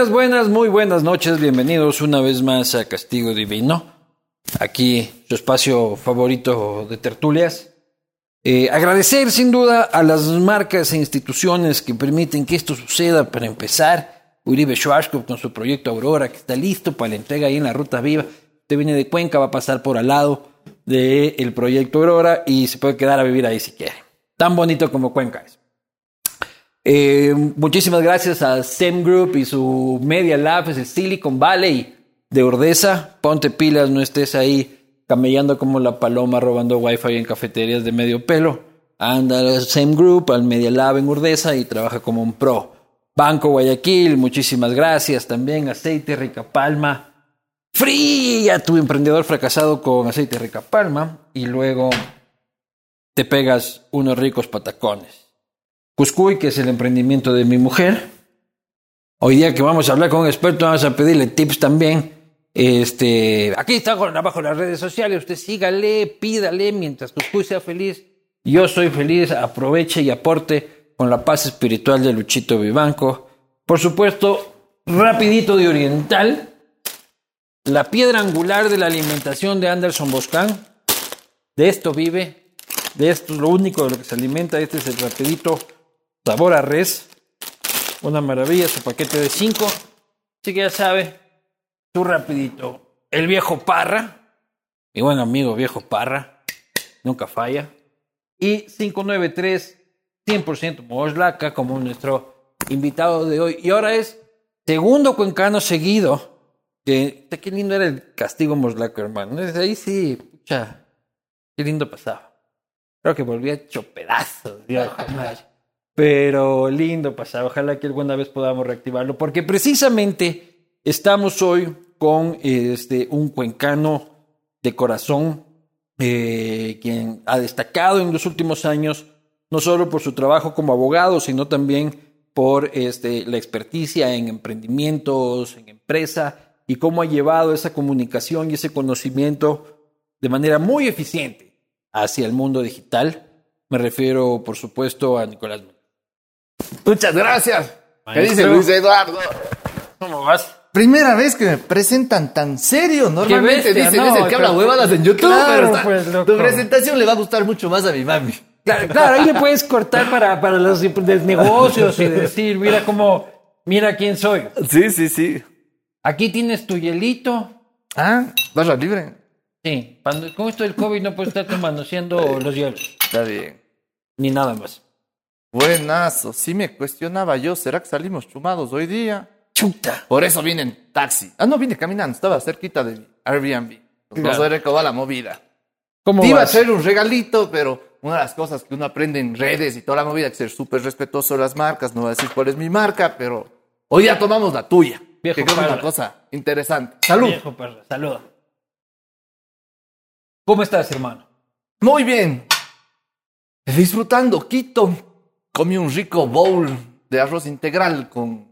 Buenas, buenas, muy buenas noches. Bienvenidos una vez más a Castigo Divino. Aquí su espacio favorito de tertulias. Eh, agradecer sin duda a las marcas e instituciones que permiten que esto suceda. Para empezar, Uribe Schwarzkopf con su proyecto Aurora, que está listo para la entrega ahí en la Ruta Viva. Usted viene de Cuenca, va a pasar por al lado del proyecto Aurora y se puede quedar a vivir ahí si quiere. Tan bonito como Cuenca es. Eh, muchísimas gracias a SEM Group y su Media Lab, es el Silicon Valley de Ordesa. Ponte pilas, no estés ahí camellando como la paloma robando wifi en cafeterías de medio pelo. Anda al SEM Group, al Media Lab en Ordesa y trabaja como un pro. Banco Guayaquil, muchísimas gracias también. Aceite Rica Palma. Fría tu emprendedor fracasado con aceite Rica Palma y luego te pegas unos ricos patacones. Cuscuy, que es el emprendimiento de mi mujer. Hoy día que vamos a hablar con un experto, vamos a pedirle tips también. Este, aquí está abajo las redes sociales. Usted sígale, pídale mientras Cuscuy sea feliz. Yo soy feliz, aproveche y aporte con la paz espiritual de Luchito Vivanco. Por supuesto, rapidito de Oriental. La piedra angular de la alimentación de Anderson Boscan. De esto vive. De esto es lo único de lo que se alimenta. Este es el rapidito sabor a res. Una maravilla, su paquete de 5. Así que ya sabe, su rapidito. El viejo Parra. Mi buen amigo viejo Parra. Nunca falla. Y 593 100% Moslaca como nuestro invitado de hoy. Y ahora es segundo cuencano seguido. Que, qué lindo era el castigo Moslaca, hermano. Desde ahí sí, pucha, qué lindo pasaba. Creo que volvía hecho pedazos, madre. Pero lindo pasaba. Ojalá que alguna vez podamos reactivarlo. Porque precisamente estamos hoy con este, un cuencano de corazón, eh, quien ha destacado en los últimos años, no solo por su trabajo como abogado, sino también por este, la experticia en emprendimientos, en empresa, y cómo ha llevado esa comunicación y ese conocimiento de manera muy eficiente hacia el mundo digital. Me refiero, por supuesto, a Nicolás. Muchas gracias. ¿Qué dice Luis Eduardo? ¿Cómo vas? Primera vez que me presentan tan serio. Normalmente bestia, dicen, no, es el que habla huevadas en YouTube, Claro, pero está- pues, loco. tu presentación le va a gustar mucho más a mi mami. Claro, claro, ahí le puedes cortar para, para los de negocios y decir, mira cómo, mira quién soy. Sí, sí, sí. Aquí tienes tu hielito. Ah, barra libre. Sí, cuando, con esto del COVID no puedes estarte manoseando los hielos, Está bien. ni nada más. Buenazo. Sí me cuestionaba yo, ¿será que salimos chumados hoy día? Chuta. Por eso vine en taxi. Ah, no, vine caminando. Estaba cerquita del Airbnb. No Claro. sé cómo va la movida. ¿Cómo Te iba a traer un regalito, pero una de las cosas que uno aprende en redes y toda la movida es ser súper respetuoso de las marcas. No voy a decir cuál es mi marca, pero hoy ya tomamos la tuya. Viejo que creo que es una cosa interesante. Salud. Viejo perro, saluda. ¿Cómo estás, hermano? Muy bien. Disfrutando Quito. Comí un rico bowl de arroz integral con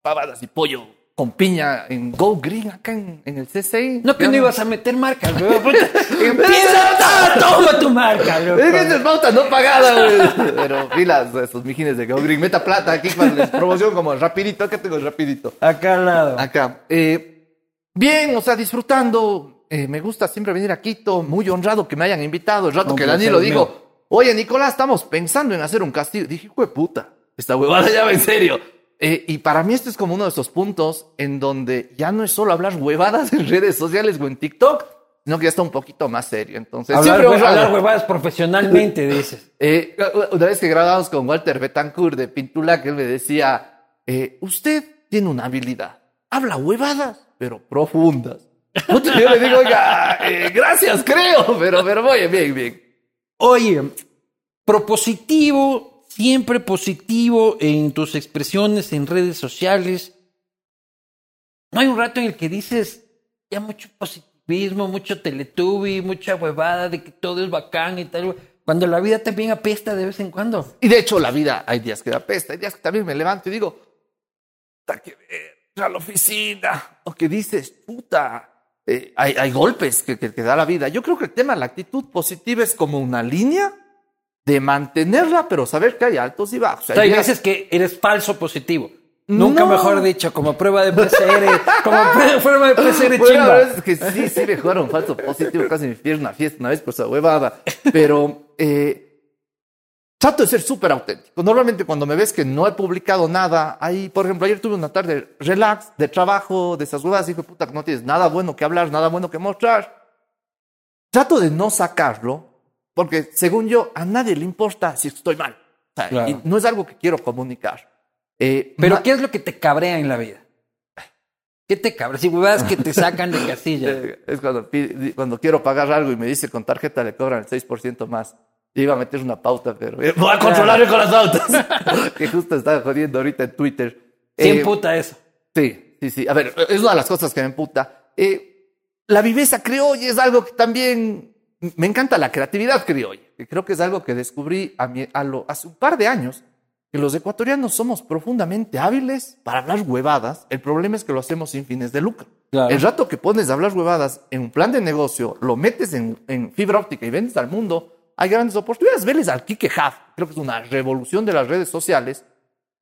pavadas y pollo con piña en Go Green acá en, en el CCI. No que no ibas a meter marca, puta. Empieza, toma tu marca, loco. Es que es pauta no pagada, güey. Pero pilas, esos mijines de Go Green. Meta plata aquí para la promoción como rapidito. Acá tengo el rapidito. Acá al lado. Acá. Eh, bien, o sea, disfrutando. Eh, me gusta siempre venir a Quito. Muy honrado que me hayan invitado. El rato Un que placer, Daniel lo dijo. Oye, Nicolás, estamos pensando en hacer un castillo. Dije, hijo de puta. Esta huevada ya va en serio. Eh, y para mí este es como uno de esos puntos en donde ya no es solo hablar huevadas en redes sociales o en TikTok, sino que ya está un poquito más serio. Entonces, Hablar, siempre hue- honrado. hablar huevadas profesionalmente, dices. Eh, una vez que grabamos con Walter Betancourt de Pintula, que él me decía, eh, usted tiene una habilidad, habla huevadas, pero profundas. Yo le digo, oiga, eh, gracias, creo, pero, pero voy bien, bien. Oye, propositivo, siempre positivo en tus expresiones en redes sociales. No hay un rato en el que dices ya mucho positivismo, mucho teletubi, mucha huevada de que todo es bacán y tal. Cuando la vida también apesta de vez en cuando. Y de hecho, la vida, hay días que da pesta, hay días que también me levanto y digo, puta que ver, a la oficina. O que dices, puta, eh, hay, hay, golpes que, que, que, da la vida. Yo creo que el tema de la actitud positiva es como una línea de mantenerla, pero saber que hay altos y bajos. O sea, hay veces que eres falso positivo. Nunca no. mejor dicho, como prueba de PCR, como prueba de PCR bueno, chimba. Es que sí, sí me jugaron falso positivo, casi me fui a una fiesta una vez por esa huevada. Pero eh, trato de ser súper auténtico. Normalmente cuando me ves que no he publicado nada, ahí, por ejemplo, ayer tuve una tarde relax, de trabajo, de esas huevas, hijo de puta, que no tienes nada bueno que hablar, nada bueno que mostrar. Trato de no sacarlo, porque según yo, a nadie le importa si estoy mal. O sea, claro. y no es algo que quiero comunicar. Eh, Pero, ¿qué es lo que te cabrea en la vida? ¿Qué te cabrea? Si huevas que te sacan de casilla. es cuando, cuando quiero pagar algo y me dice con tarjeta le cobran el 6% más. Yo iba a meter una pauta, pero voy a controlarme con las pautas. que justo estaba jodiendo ahorita en Twitter. ¿Qué eh, emputa eso? Sí, sí, sí. A ver, es una de las cosas que me emputa. Eh, la viveza criolla es algo que también me encanta la creatividad criolla. Que creo que es algo que descubrí a mi, a lo, hace un par de años que los ecuatorianos somos profundamente hábiles para hablar huevadas. El problema es que lo hacemos sin fines de lucro. Claro. El rato que pones a hablar huevadas en un plan de negocio, lo metes en, en fibra óptica y vendes al mundo, hay grandes oportunidades. Veles al Kike Huff, creo que es una revolución de las redes sociales,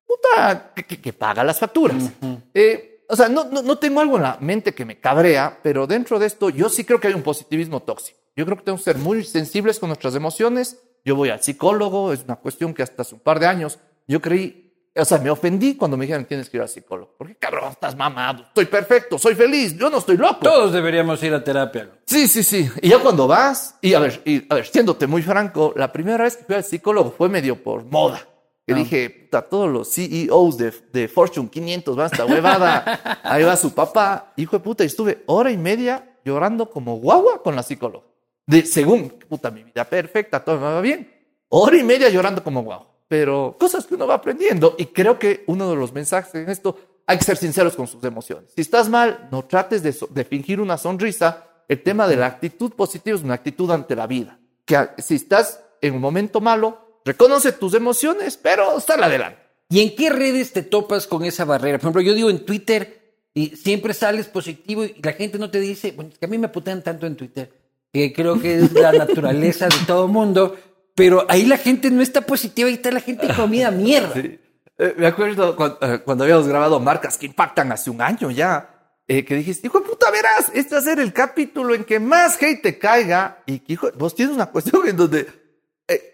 puta, que, que, que paga las facturas. Uh -huh. eh, o sea, no, no, no tengo algo en la mente que me cabrea, pero dentro de esto yo sí creo que hay un positivismo tóxico. Yo creo que tenemos que ser muy sensibles con nuestras emociones. Yo voy al psicólogo, es una cuestión que hasta hace un par de años yo creí, o sea, me ofendí cuando me dijeron tienes que ir al psicólogo. Porque cabrón, estás mamado, estoy perfecto, soy feliz, yo no estoy loco. Todos deberíamos ir a terapia. Sí, sí, sí. Y ya cuando vas, y a ver, y, a ver, siéndote muy franco, la primera vez que fui al psicólogo fue medio por moda. Que ah. dije, puta, todos los CEOs de, de Fortune 500 van a esta huevada. Ahí va su papá, hijo de puta, y estuve hora y media llorando como guagua con la psicóloga. De, según, puta, mi vida perfecta, todo me va bien. Hora y media llorando como guagua pero cosas que uno va aprendiendo. Y creo que uno de los mensajes en esto, hay que ser sinceros con sus emociones. Si estás mal, no trates de, fingir una sonrisa. El tema de la actitud positiva es una actitud ante la vida. Que si estás en un momento malo, reconoce tus emociones, pero sal adelante. ¿Y en qué redes te topas con esa barrera? Por ejemplo, yo digo en Twitter y siempre sales positivo y la gente no te dice, bueno, es que a mí me putean tanto en Twitter, que creo que es la naturaleza de todo mundo, pero ahí la gente no está positiva, ahí está la gente comida mierda. Sí. Eh, me acuerdo cuando, eh, cuando, habíamos grabado marcas que impactan hace un año ya, eh, que dijiste, hijo de puta, verás, este va a ser el capítulo en que más hate te caiga y que, hijo, vos tienes una cuestión en donde,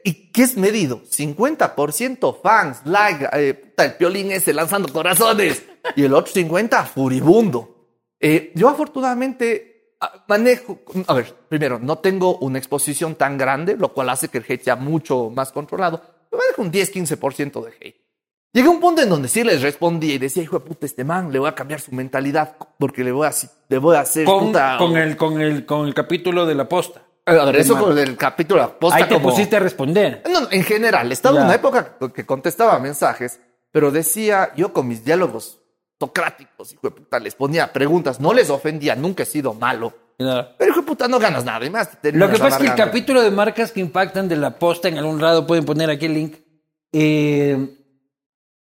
¿y qué es medido? 50% fans, like, puta, el piolín ese lanzando corazones y el otro 50% furibundo. yo afortunadamente manejo, a ver, primero, no tengo una exposición tan grande, lo cual hace que el hate sea mucho más controlado. Me manejo un 10-15% de hate. Llegué a un punto en donde sí les respondía y decía, hijo de puta, este man, le voy a cambiar su mentalidad porque le voy a, le voy a hacer con, puta. Con el, con, el, con el capítulo de la posta. A ver, eso con el capítulo de la posta. Ahí te como... pusiste a responder. No, en general, estaba en una época que contestaba mensajes, pero decía, yo con mis diálogos autocráticos, hijo de puta, les ponía preguntas, no les ofendía, nunca he sido malo. Pero hijo de puta, no ganas nada. Y más Lo que pasa es que el capítulo de marcas que impactan de la posta en algún lado, pueden poner aquí el link. Eh,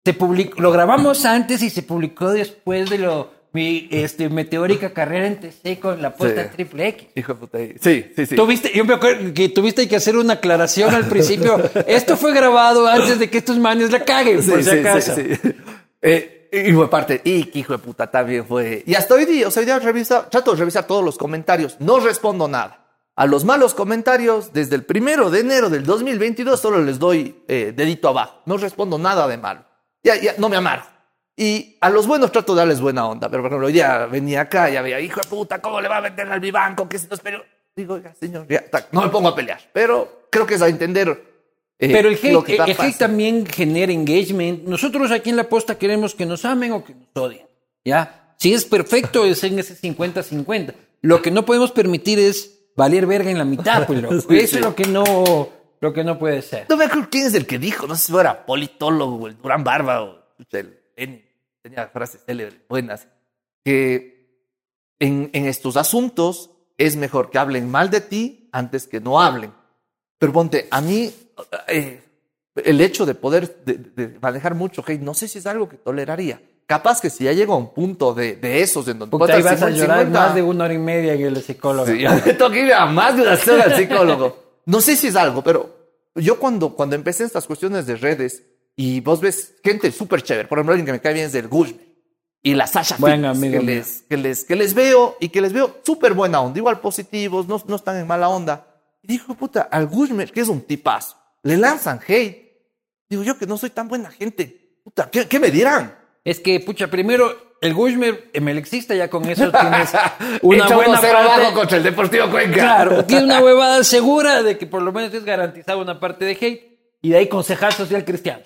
se publicó, lo grabamos antes y se publicó después de lo mi este, meteórica carrera en TC con la posta sí. triple X. Hijo de puta. Sí, sí, sí. Tuviste, yo me acuerdo que tuviste que hacer una aclaración al principio. Esto fue grabado antes de que estos manes la caguen, sí, por si sí, acaso. Sí, sí. Eh, y fue parte, y que hijo de puta también fue. Y hasta hoy día, o sea, hoy día revisa, trato de revisar todos los comentarios, no respondo nada. A los malos comentarios, desde el primero de enero del 2022, solo les doy eh, dedito abajo. No respondo nada de malo. Ya, ya, no me amargo. Y a los buenos trato de darles buena onda. Pero, por ejemplo, ya venía acá, ya veía, hijo de puta, ¿cómo le va a vender al bibanco? ¿Qué se nos pero Digo, oiga, señor, ya, no me pongo a pelear. Pero creo que es a entender eh, Pero el hate, el hate también genera engagement. Nosotros aquí en la posta queremos que nos amen o que nos odien. ¿Ya? Si es perfecto, es en ese 50-50. Lo que no podemos permitir es valer verga en la mitad, pues, loco. sí, Eso sí. es lo que no, lo que no puede ser. No me acuerdo quién es el que dijo, no sé si era politólogo o el Durán Barba o el. Tenía frases célebres, buenas. Que en, en estos asuntos es mejor que hablen mal de ti antes que no hablen. Pero ponte, a mí eh, el hecho de poder de, de manejar mucho hate, no sé si es algo que toleraría. capaz que si ya llego a un punto de, de esos en donde Puta, vas a 50, llorar 50, más de una hora y media en el psicólogo. Sí, ya me toca ir a más de una hora al psicólogo. No sé si es algo, pero yo cuando, cuando empecé estas cuestiones de redes y vos ves gente súper chévere, por ejemplo, alguien que me cae bien es del Gushme y la Sasha Buen Fitness, que, les, que, les, que les veo y que les veo súper buena onda, igual positivos, no, no están en mala onda. Y dijo, puta, al Gushme, que es un tipazo, le lanzan hate. Digo yo que no soy tan buena gente. Puta, ¿qué, qué me dirán? Es que, pucha, primero, el Gushmer exista ya con eso tienes una buena 1-0 parte. abajo contra el Deportivo Cuenca. Claro, tienes una huevada segura de que por lo menos es garantizada una parte de hate y de ahí concejal social cristiano.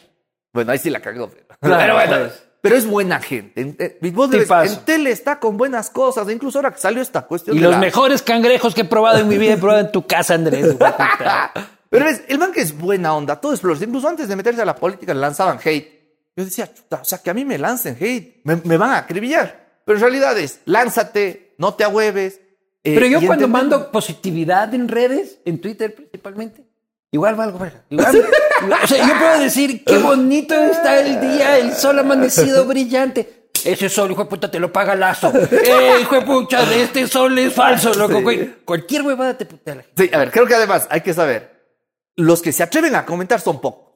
Bueno, ahí sí la cagó. Pero, Claro, pero bueno, pues. Pero es buena gente. En, eh, en tele está con buenas cosas. Incluso ahora que salió esta cuestión Y de los la- mejores cangrejos que he probado en mi vida he probado en tu casa, Andrés. Pero ves, el man que es buena onda, todo es flores. Incluso antes de meterse a la política le lanzaban hate. Yo decía, chuta, o sea, que a mí me lancen hate. Me, me van a acribillar. Pero en realidad es, lánzate, no te ahueves. eh, Pero yo cuando entender- mando positividad en redes, en Twitter principalmente, igual valgo verga. Igual, o sea, yo puedo decir, qué bonito está el día, el sol amanecido brillante. Ese sol, hijo de puta, te lo paga Lazo. Eh, hijo de puta, este sol es falso, loco. Sí. güey. Cualquier huevada te putea la gente. Sí, a ver, creo que además hay que saber, los que se atreven a comentar son pocos.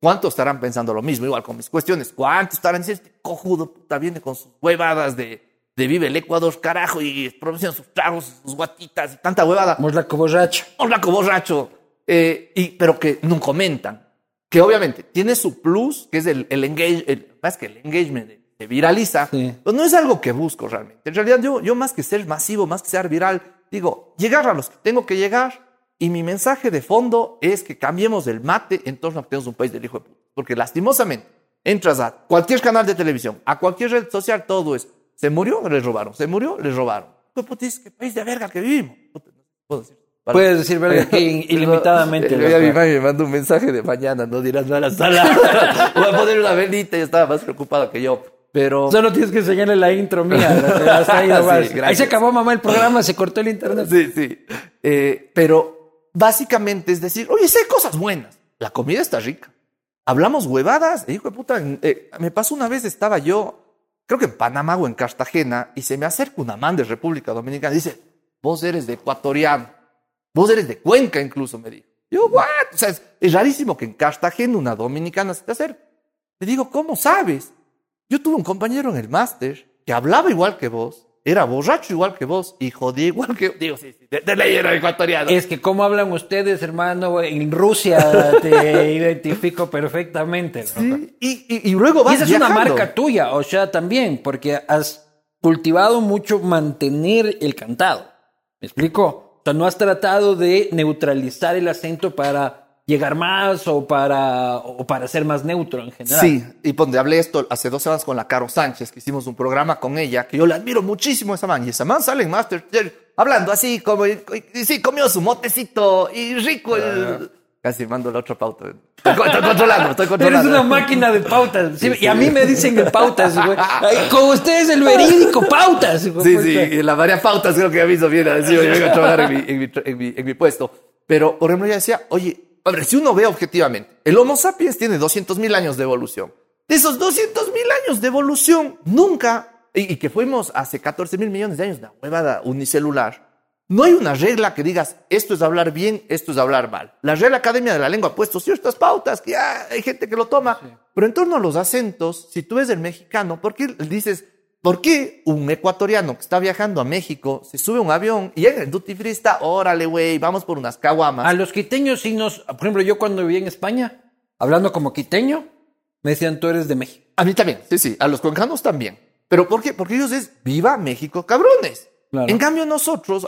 ¿Cuántos estarán pensando lo mismo? Igual con mis cuestiones. ¿Cuántos estarán diciendo, este cojudo puta viene con sus huevadas de, de vive el Ecuador, carajo, y pronuncian sus tragos, sus guatitas y tanta huevada? Morlaco borracho. Borraco, borracho. Eh, y, pero que no comentan. Que obviamente tiene su plus, que es el, el engage, el- más que el engagement, se viraliza. Sí. Pero no es algo que busco realmente. En realidad, yo, yo más que ser masivo, más que ser viral, digo, llegar a los que tengo que llegar. Y mi mensaje de fondo es que cambiemos el mate en torno a que tenemos un país del hijo de puta. Porque lastimosamente, entras a cualquier canal de televisión, a cualquier red social, todo es, se murió, les robaron, se murió, les robaron. Puta, dices, qué país de verga que vivimos. No puedo decir. Puedes decir verga que in- ilimitadamente. Eh, mi loco. mami me mandó un mensaje de mañana, no dirás nada a la sala. Voy a poner una velita y estaba más preocupado que yo. Pero. Solo tienes que enseñarle la intro mía. ahí. Sí, se acabó, mamá, el programa, se cortó el internet. Sí, sí. Eh, pero básicamente es decir, oye, sé cosas buenas. La comida está rica. Hablamos huevadas. Hijo de puta, eh, me pasó una vez, estaba yo, creo que en Panamá o en Cartagena, y se me acerca una man de República Dominicana y dice, vos eres de ecuatoriano. Vos eres de Cuenca incluso, me dijo. Yo, what? O sea, es, es rarísimo que en Cartagena una dominicana se te acerque. Le digo, ¿cómo sabes? Yo tuve un compañero en el máster que hablaba igual que vos, era borracho igual que vos y jodía igual que Digo, sí, sí, de, de ley era ecuatoriano. Es que cómo hablan ustedes, hermano, en Rusia te identifico perfectamente. Sí, y, y, y luego Y vas esa es una marca tuya, o sea, también, porque has cultivado mucho mantener el cantado. ¿Me explico? Sea, no has tratado de neutralizar el acento para llegar más o para, o para ser más neutro en general. Sí, y donde hablé esto hace dos semanas con la Caro Sánchez, que hicimos un programa con ella, que yo le admiro muchísimo a esa man. Y esa man sale en Masterchef hablando así, como, y, y sí, comió su motecito y rico. el- Casi mando la otra pauta. Estoy, co- estoy controlando, estoy Eres controlando. una máquina de pautas. sí, y a mí me dicen de pautas, güey. Ay, Con ustedes el verídico, pautas. de Sí, sí, y la varias pautas creo que aviso bien a decir, oye, vengo a trabajar en mi, en, mi, en, mi, en mi puesto. Pero, por ejemplo, ella decía, oye, a ver, si uno ve objetivamente, el Homo sapiens tiene 200 mil años de evolución. De esos 200 mil años de evolución, nunca, y, y que fuimos hace 14 mil millones de años, una huevada unicelular, no hay una regla que digas, esto es hablar bien, esto es hablar mal. La Real Academia de la Lengua ha puesto ciertas pautas que ya hay gente que lo toma. Pero en torno a los acentos, si tú ves el mexicano, ¿por qué dices, por qué un ecuatoriano que está viajando a México se sube a un avión y en duty free está, órale, güey, vamos por unas caguamas? A los quiteños sí nos... Por ejemplo, yo cuando viví en España, hablando como quiteño, me decían, tú eres de México. A mí también, sí, sí, a los cuencanos también. ¿Pero por qué? Porque ellos es, viva México, cabrones. Claro. En cambio nosotros,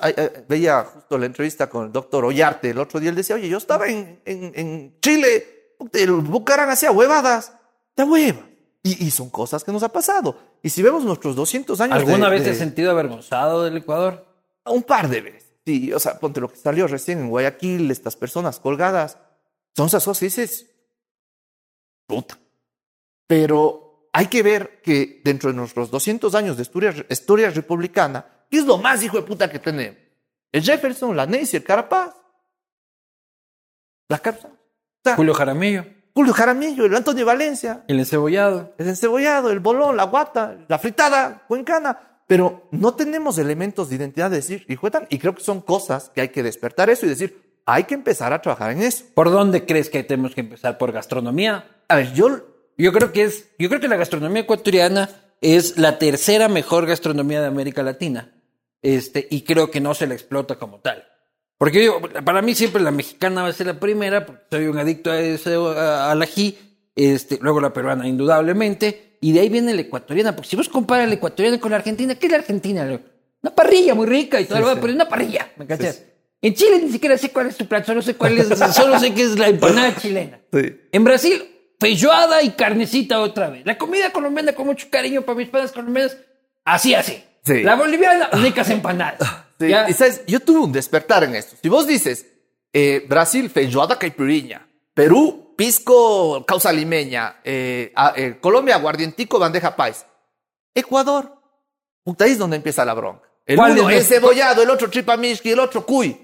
veía justo la entrevista con el doctor Ollarte el otro día, él decía, oye, yo estaba en, en, en Chile, el Bucarán hacía huevadas, de hueva. Y, y son cosas que nos ha pasado. Y si vemos nuestros 200 años ¿Alguna de- vez de- te has sentido avergonzado del Ecuador? Un par de veces. Sí, o sea, ponte lo que salió recién en Guayaquil, estas personas colgadas. Son esas cosas que dices, puta. Pero hay que ver que dentro de nuestros 200 años de historia, historia republicana, ¿qué es lo más hijo de puta que tenemos? El Jefferson, la Nancy, el Carapaz. La sea, Julio Jaramillo. Julio Jaramillo, el Antonio Valencia, El encebollado. el encebollado, el bolón, la guata, la fritada, cuencana. Pero no tenemos elementos de identidad de decir, hijo de tan", y creo que son cosas que hay que despertar eso y decir, hay que empezar a trabajar en eso. ¿Por dónde crees que tenemos que empezar? ¿Por gastronomía? A ver, yo, Yo creo que es, yo creo que la gastronomía ecuatoriana es la tercera mejor gastronomía de América Latina. Este, y creo que no se la explota como tal. Porque yo, para mí siempre la mexicana va a ser la primera, porque soy un adicto a ese, a- al ají, este, luego la peruana indudablemente, y de ahí viene la ecuatoriana, porque si vos comparas la ecuatoriana con la argentina, ¿qué es la argentina? Una parrilla muy rica y todo, lo demás, pero es una parrilla, ¿me cachas? Sí, En Chile ni siquiera sé cuál es tu plato, solo sé cuál es, solo sé que es la empanada chilena. Sí. En Brasil, feijoada y carnecita otra vez. La comida colombiana con mucho cariño para mis padres colombianos, así, así. Sí. La boliviana, ricas empanadas. Sí, ¿Ya? Y sabes, yo tuve un despertar en esto. Si vos dices eh, Brasil, feijoada caipiriña, Perú, pisco causa limeña, eh, a- eh, Colombia, aguardientico, bandeja país, Ecuador, ahí es donde empieza la bronca. El ¿Cuál uno es es la- cebollado, el otro tripamishki, el otro cuy.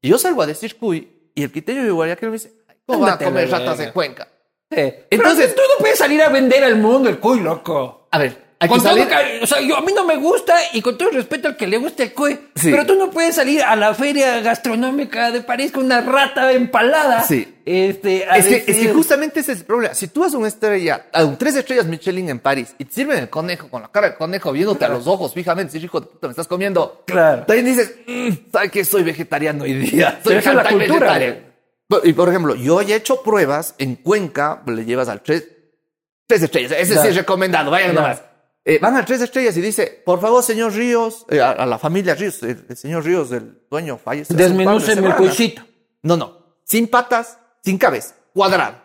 Y yo salgo a decir cuy, y el quiteño de Guayaquil me dice, "Ay, ¿cómo van a comer ratas en Cuenca? Eh, Entonces- Pero tú no puedes salir a vender al mundo el cuy, loco. A ver, hay Con que todo salir... o sea, yo, a mí no me gusta y con todo el respeto al que le guste el cuy, Sí. pero tú no puedes salir a la feria gastronómica de París con una rata empalada. Sí. Este, a Es que, es que justamente ese es el problema. Si tú haces una estrella, a un tres estrellas Michelin en París y te sirven el conejo con la cara del conejo viéndote a los ojos fijamente, si hijo de puta me estás comiendo. Claro. También dices, "Mm, ¿sabes qué? Soy vegetariano hoy día. Soy la cultura, vegetariano". Y por ejemplo, yo ya he hecho pruebas en Cuenca, le llevas al tres, tres estrellas. Ese sí es recomendado, vayan Claro. nomás. Eh, van al tres estrellas y dice, por favor, señor Ríos, eh, a, a la familia Ríos, el, el señor Ríos, el dueño, fallece. hace un par de Desmenúcenme el cuisito. No, no. Sin patas, sin cabeza, cuadrado.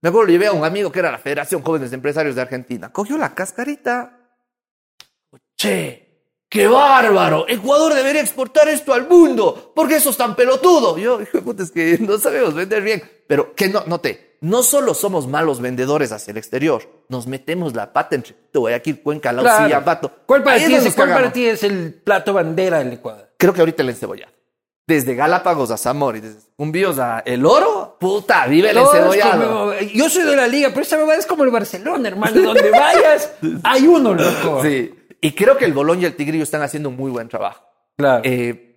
Me acuerdo, llevé a un amigo que era la Federación Jóvenes Empresarios de Argentina. Cogió la cascarita. Che, qué bárbaro. Ecuador debería exportar esto al mundo. ¿Por qué eso es tan pelotudo? Yo, hijo es que no sabemos vender bien. Pero que no, note, no solo somos malos vendedores hacia el exterior, nos metemos la pata entre Guayaquil, Cuenca, La Claro. ¿Cuál para, ti es, cuál para ti es el plato bandera del Ecuador? Creo que ahorita el encebollado. Desde Galápagos a Zamora y desde Cumbíos a El Oro, puta, vive el encebollado. como- yo soy de la liga, pero esta bebada es como el Barcelona, hermano. Donde vayas, hay uno, loco. Sí. Y creo que el Bolón y el Tigrillo están haciendo un muy buen trabajo. Claro. Eh,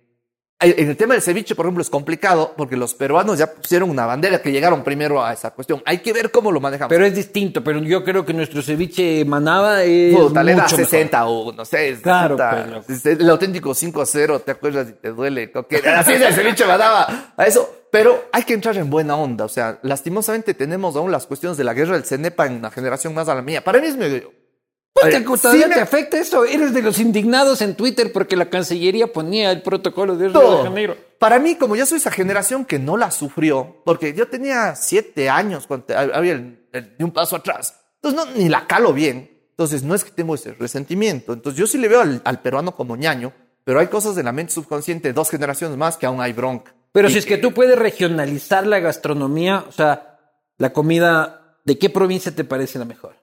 en el tema del ceviche, por ejemplo, es complicado porque los peruanos ya pusieron una bandera que llegaron primero a esa cuestión. Hay que ver cómo lo manejamos. pero es distinto, pero yo creo que nuestro ceviche manaba es Puta, le da mucho mejor. 60 a 1, 6. Claro, El auténtico 5-0, ¿te acuerdas y te duele? Así es el ceviche mandaba a eso. Pero hay que entrar en buena onda. O sea, lastimosamente tenemos aún las cuestiones de la guerra del CENEPA en una generación más a la mía. Para mí es medio... ¿te- ¿Todavía sí te afecta eso? Eres de los indignados en Twitter porque la Cancillería ponía el protocolo de Río de. Janeiro. Para mí, como yo soy esa generación que no la sufrió, porque yo tenía siete años cuando había el, el- de un paso atrás, entonces no, ni la calo bien. Entonces no es que tengo ese resentimiento. Entonces yo sí le veo al, al peruano como ñaño, pero hay cosas de la mente subconsciente de dos generaciones más que aún hay bronca. Pero Y si es que tú puedes regionalizar la gastronomía, o sea, la comida, ¿de qué provincia te parece la mejor?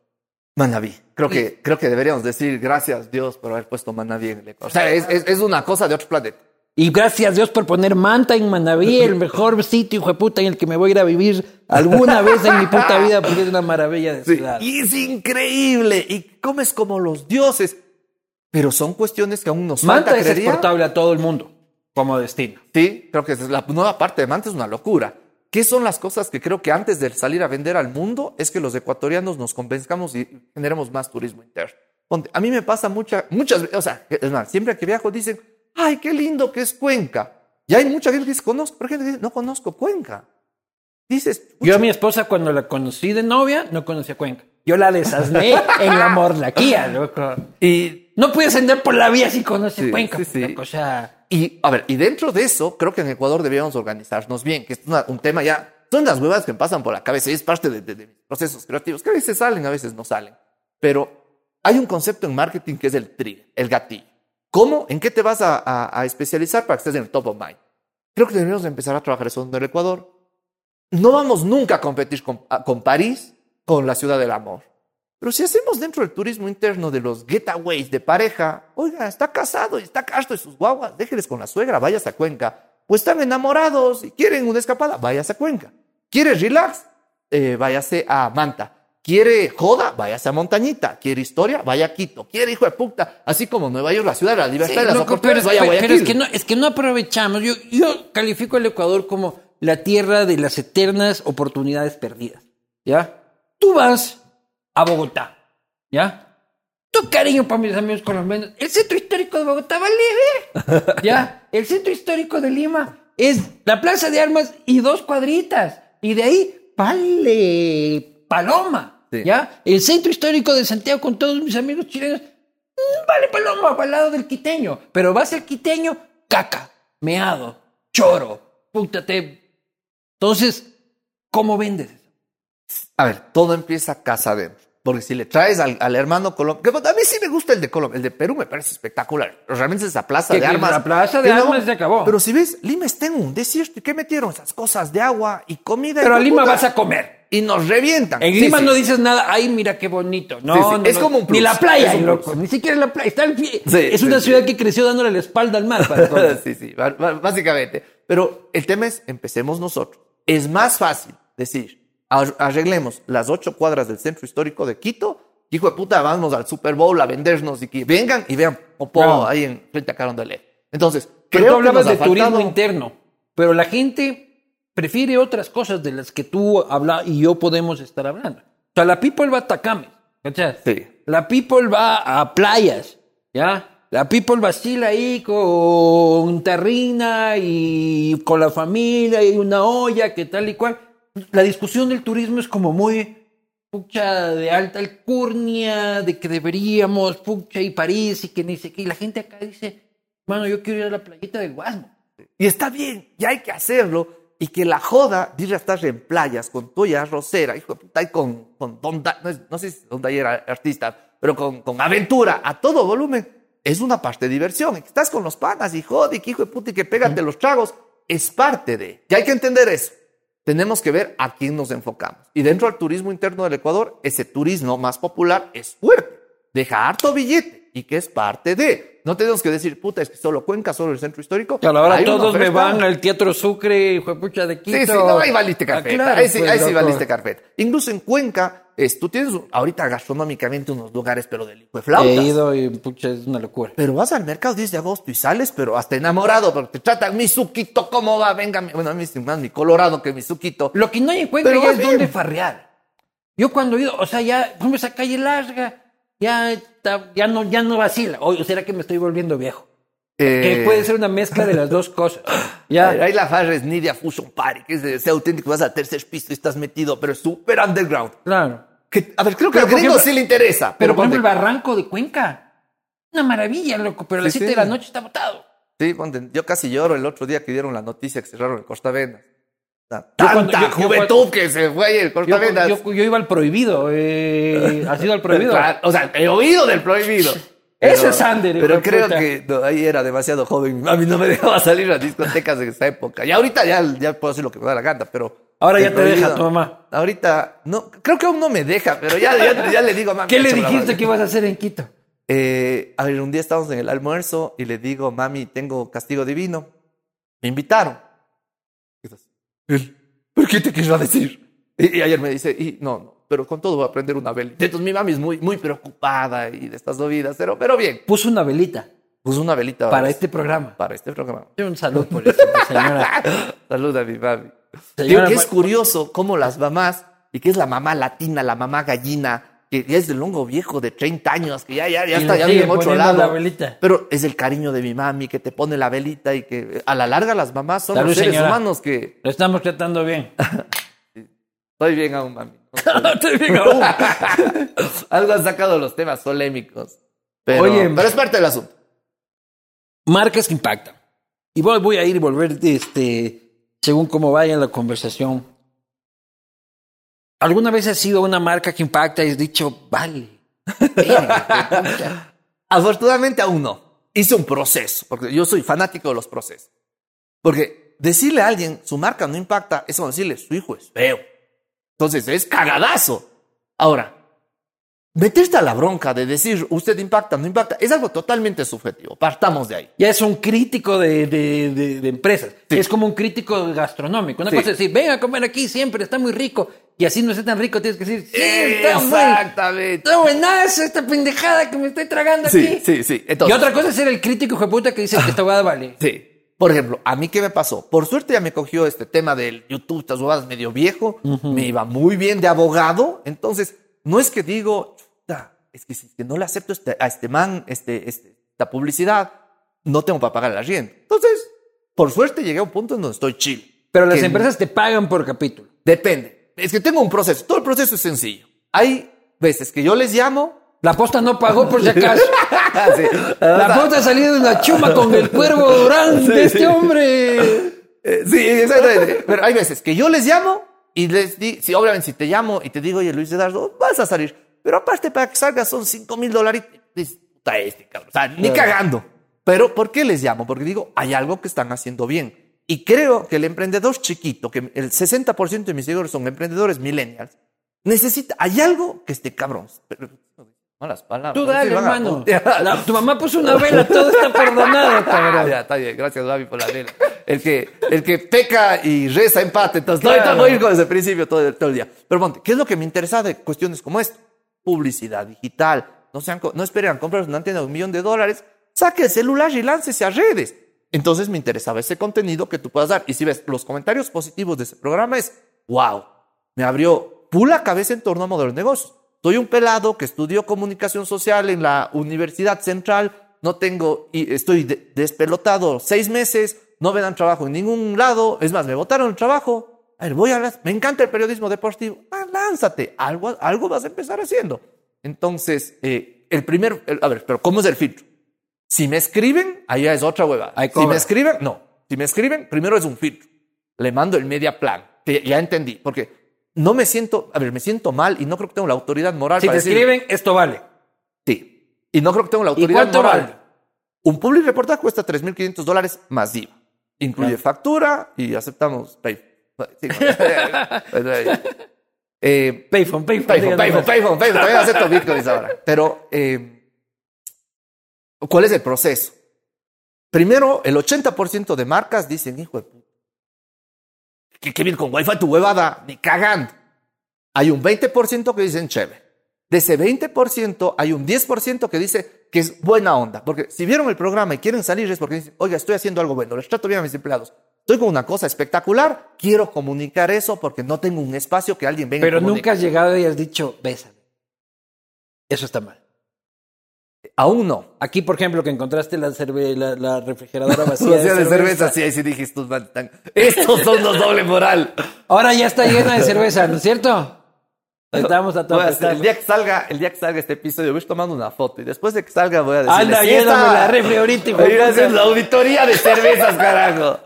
Manaví. Creo que, creo que deberíamos decir gracias Dios por haber puesto Manaví en el Ecuador. O sea, es, es, es una cosa de otro planeta. Y gracias Dios por poner Manta en Manaví, el mejor sitio, hijo de puta, en el que me voy a ir a vivir alguna vez en mi puta vida, porque es una maravilla de Sí, ciudad. Y es increíble. Y comes como los dioses. Pero son cuestiones que aún nos Manta falta, es creería. exportable a todo el mundo como destino. Sí, creo que es la nueva parte de Manta es una locura. ¿Qué son las cosas que creo que antes de salir a vender al mundo es que los ecuatorianos nos convenzcamos y generemos más turismo interno? A mí me pasa mucha, muchas veces, o sea, es más, siempre que viajo dicen, ay, qué lindo que es Cuenca. Y hay mucha gente que dice, conozco, pero gente que dice, no conozco Cuenca. Dices, Yo a "Pucha, mi esposa cuando la conocí de novia no conocía Cuenca. Yo la desasné en la morlaquía, loco. y No puedes andar por la vía si conoces Sí, Cuenca, sí, sí. loco, o sea... Y, a ver, y dentro de eso, creo que en Ecuador deberíamos organizarnos bien, que es una- un tema ya, son las huevas que me pasan por la cabeza y es parte de, de- de mis procesos creativos, que a veces salen, a veces no salen. Pero hay un concepto en marketing que es el trigger, el gatillo. ¿Cómo? ¿En qué te vas a, a- a especializar para que estés en el top of mind? Creo que deberíamos empezar a trabajar eso en el Ecuador. No vamos nunca a competir con, con París, con la ciudad del amor. Pero si hacemos dentro del turismo interno de los getaways de pareja, oiga, está casado y está casto de sus guaguas, déjeles con la suegra, vayas a Cuenca. Pues están enamorados y quieren una escapada, vayas a Cuenca. ¿Quieres relax? eh, váyase a Manta. Quiere joda, váyase a Montañita. Quiere historia, vaya a Quito. Quiere hijo de puta. Así como Nueva York, la ciudad de la libertad Sí, y las loco, oportunidades, pero, vaya a pero- pero Guayaquil. es que no, es que no aprovechamos. Yo, yo califico al Ecuador como la tierra de las eternas oportunidades perdidas. ¿Ya? Tú vas a Bogotá. ¿Ya? Tu cariño para mis amigos colombianos. El centro histórico de Bogotá vale ver. ¿Ya? El centro histórico de Lima es la plaza de armas y dos cuadritas. Y de ahí, vale paloma. Sí. ¿Ya? El centro histórico de Santiago con todos mis amigos chilenos. mm, Vale paloma, el lado del quiteño. Pero vas al quiteño, caca, meado, choro, puta, te... Entonces, ¿cómo vendes? A ver, todo empieza casa adentro. Porque si le traes al, al hermano Colombia, que a mí sí me gusta el de Colombia, el de Perú me parece espectacular. Realmente esa plaza de armas. la plaza de que no- armas se acabó. Pero si ves, Lima está en un desierto. ¿Y qué metieron? Esas cosas de agua y comida. Pero a hijo de Lima vas a comer. Y nos revientan. En Sí, Lima sí. no dices nada, ay, mira qué bonito. No, Sí, no, es no. como un plus, Ni la playa, es loco. Ni siquiera la playa. Está al pie. Sí, es una ciudad que creció dándole la espalda al mar. para sí, sí, básicamente. Pero el tema es, empecemos nosotros. Es más fácil decir, arreglemos las ocho cuadras del centro histórico de Quito, hijo de puta, vamos al Super Bowl a vendernos y que vengan y vean Popó Claro. ahí en, frente a Carondelet. Entonces, Pero tú creo que hablabas nos de ha turismo faltado- interno, pero la gente prefiere otras cosas de las que tú habla y yo podemos estar hablando. O sea, la people va a Tacames, ¿cachai? Sí. La people va a playas, ¿ya? La people vacila ahí con terrina y con la familia y una olla, que tal y cual. La discusión del turismo es como muy pucha de alta alcurnia, de que deberíamos, pucha y París y que ni sé qué. Y la gente acá dice, bueno, yo quiero ir a la playita del Guasmo. Y está bien, y hay que hacerlo. Y que la joda de ir a estar en playas con toalla rosera, hijo de puta, y con, con Don Da- no, no sé si Don Day era artista, pero con, con aventura a todo volumen, es una parte de diversión. Estás con los panas y jode, hijo de puta, y que pégate los tragos, es parte de. Y hay que entender eso. Tenemos que ver a quién nos enfocamos. Y dentro del turismo interno del Ecuador, ese turismo más popular es fuerte. Deja harto billete y que es parte de. No tenemos que decir, puta, es que solo Cuenca, solo el centro histórico. Claro, ahora Hay una todos me van al Teatro Sucre, hijo de Quito. Sí, sí, no, ahí valiste Ah, carpeta. claro, ahí sí, pues, ahí sí valiste carpeta. Incluso en Cuenca, es, tú tienes ahorita gastronómicamente unos lugares, pero de hijo de flautas. He ido y pucha, es una locura. Pero vas al mercado 10 de agosto y sales, pero hasta enamorado, porque te tratan mi suquito, ¿cómo va? Venga, mi- bueno, a mí es más mi colorado que mi suquito. Lo que no hay en Cuenca ya es bien. donde farrear. Yo cuando he ido, o sea, ya, como esa calle larga, ya, está- ya, no, ya no vacila. O será que me estoy volviendo viejo. Que Eh, puede ser una mezcla de las dos cosas. Ya. Ahí la farra es Nidia Fusion Party, que es de ese auténtico, vas al tercer piso y estás metido, pero es súper underground. Claro. Que, a ver, creo que Pero, al por gringo sí le interesa. Pero por ponte- ejemplo, el barranco de Cuenca. Una maravilla, loco. Pero a las Sí, 7 sí. de la noche está botado. Sí, ponte, yo casi lloro el otro día que dieron la noticia que cerraron el Costa Vendas. Tanta yo- juventud que se fue el Yo, yo- iba al prohibido. Eh, ¿Has ido al prohibido? O sea, he oído del prohibido. Ese es Ander, Pero creo puta. que no, ahí era demasiado joven. Mi mami no me dejaba salir a discotecas en esa época. Y ahorita ya, ya puedo hacer lo que me da la gana, pero. Ahora ya te deja tu mamá. Ahorita, no, creo que aún no me deja, pero ya, ya, ya le digo, mami. ¿Qué le dijiste que ibas a hacer en Quito? Eh, a ver, un día estábamos en el almuerzo y le digo, mami, tengo castigo divino. Me invitaron. Él, ¿Por qué te querrá decir? Y, y ayer me dice, y no, no, pero con todo voy a aprender una velita. Entonces mi mami es muy, muy preocupada y de estas movidas, pero, pero bien. Puso una velita Puso una velita para este programa. para este programa. Un saludo por eso, señora. Saluda a mi mami. Señora, Digo que es curioso cómo las mamás, y que es la mamá latina, la mamá gallina, que ya es del hongo viejo de 30 años, que ya, ya, ya está, ya vive en otro lado. la. Pero es el cariño de mi mami que te pone la velita y que a la larga las mamás son Salud, los seres señora. humanos que Lo estamos tratando bien. estoy bien aún, mami. No estoy bien aún. Algo han sacado los temas polémicos. Pero, Oye, pero es parte del asunto. Marcas que impactan. Y voy, voy a ir y volver este, según cómo vaya la conversación. ¿Alguna vez has sido una marca que impacta y has dicho, vale? verga, qué pucha"? Afortunadamente aún no. Hice un proceso, porque yo soy fanático de los procesos. Porque decirle a alguien su marca no impacta es decirle su hijo es feo. Entonces es cagadazo. Ahora, meterte a la bronca de decir usted impacta, no impacta, es algo totalmente subjetivo. Partamos de ahí. Ya es un crítico de, de- de- de empresas. Sí. Es como un crítico gastronómico. Una Sí. cosa es decir, ven a comer aquí siempre, está muy rico. y así no esté tan rico, tienes que decir, sí, está muy, Exactamente. está buenazo esta pendejada que me estoy tragando Sí, aquí. sí, sí. Y Entonces, otra cosa es ser el crítico hijo de puta que dice que esta hueá vale. Sí. Por ejemplo, a mí qué me pasó. Por suerte ya me cogió este tema del YouTube, estas huevadas medio viejo. Me iba muy bien de abogado. Entonces, no es que digo, es que si no le acepto este- a este man este, este- esta publicidad, no tengo para pagar la arriendo. Entonces, por suerte llegué a un punto en donde estoy chill. Pero las empresas te pagan por capítulo. Depende. Es que tengo un proceso. Todo el proceso es sencillo. Hay veces que yo les llamo. La posta no pagó por si acaso. Sí. La posta ha salido de una chuma con el cuervo Durán de este hombre. Eh, sí, exactamente. Pero hay veces que yo les llamo y les digo, si obviamente si te llamo y te digo, oye Luis Eduardo, vas a salir. Pero aparte para que salgas son 5 mil dólares. Puta este, cabrón. O sea, ni cagando. Pero ¿por qué les llamo? Porque digo, hay algo que están haciendo bien. Y creo que el emprendedor chiquito, que el 60% de mis seguidores son emprendedores millennials, necesita, hay algo que esté cabrón. Pero, malas palabras. Tú ¿no? dale, hermano. La- tu mamá puso una vela, todo está perdonado, cabrón. ya, está bien. Gracias, Babi, por la vela. El que, el que peca y reza empate. Entonces, no, Claro. no, voy a ir con ese principio todo, el- todo el día. Pero ponte, ¿qué es lo que me interesa de cuestiones como esto? Publicidad digital. No, sean, no esperen a comprar una tienda de un millón de dólares. Saque el celular y láncese a redes. Entonces me interesaba ese contenido que tú puedas dar. Y si ves los comentarios positivos de ese programa es, wow, me abrió pula cabeza en torno a modelos de negocios. Soy un pelado que estudió comunicación social en la Universidad Central, no tengo, y estoy de- despelotado seis meses, no me dan trabajo en ningún lado, es más, me botaron el trabajo. A ver, voy a las- me encanta el periodismo deportivo. Ah, lánzate, algo, algo vas a empezar haciendo. Entonces, eh, el primer, el- a ver, pero ¿cómo es el filtro? Si me escriben, allá es otra hueva. Ahí Si me escriben, no. Si me escriben, primero es un filtro. Le mando el media plan, que ya entendí, porque no me siento, a ver, me siento mal y no creo que tengo la autoridad moral Si para te decir- escriben, esto vale. Sí. Y no creo que tengo la ¿Y autoridad cuánto moral. vale? Un public reportaje cuesta 3.500 dólares más IVA. Incluye Claro. factura y aceptamos. Sí, eh, Payphone, payphone. Payphone, payphone, payphone, payphone. También acepto bitcoins ahora. Pero, eh, ¿cuál es el proceso? Primero, el 80% de marcas dicen, hijo de puta, que qué bien con Wi-Fi tu huevada, ni cagando. Hay un 20% que dicen chévere. De ese 20% hay un 10% que dice que es buena onda. Porque si vieron el programa y quieren salir es porque dicen, oiga, estoy haciendo algo bueno, les trato bien a mis empleados. Estoy con una cosa espectacular, quiero comunicar eso porque no tengo un espacio que alguien venga Pero comunique". nunca has llegado y has dicho, bésame. Eso está mal. Aún no. Aquí, por ejemplo, que encontraste la, cerve- la, la refrigeradora vacía, Vacía de cerveza, sí, ahí sí dije, estos, son los doble moral. Ahora ya está llena de cerveza, ¿no es cierto? Estamos a todo Voy a hacer- el día que salga, el día que salga este episodio, voy tomando una foto y después de que salga voy a decir. Anda, lléname la refri ahorita, Voy a a hacer la auditoría de cervezas, carajo.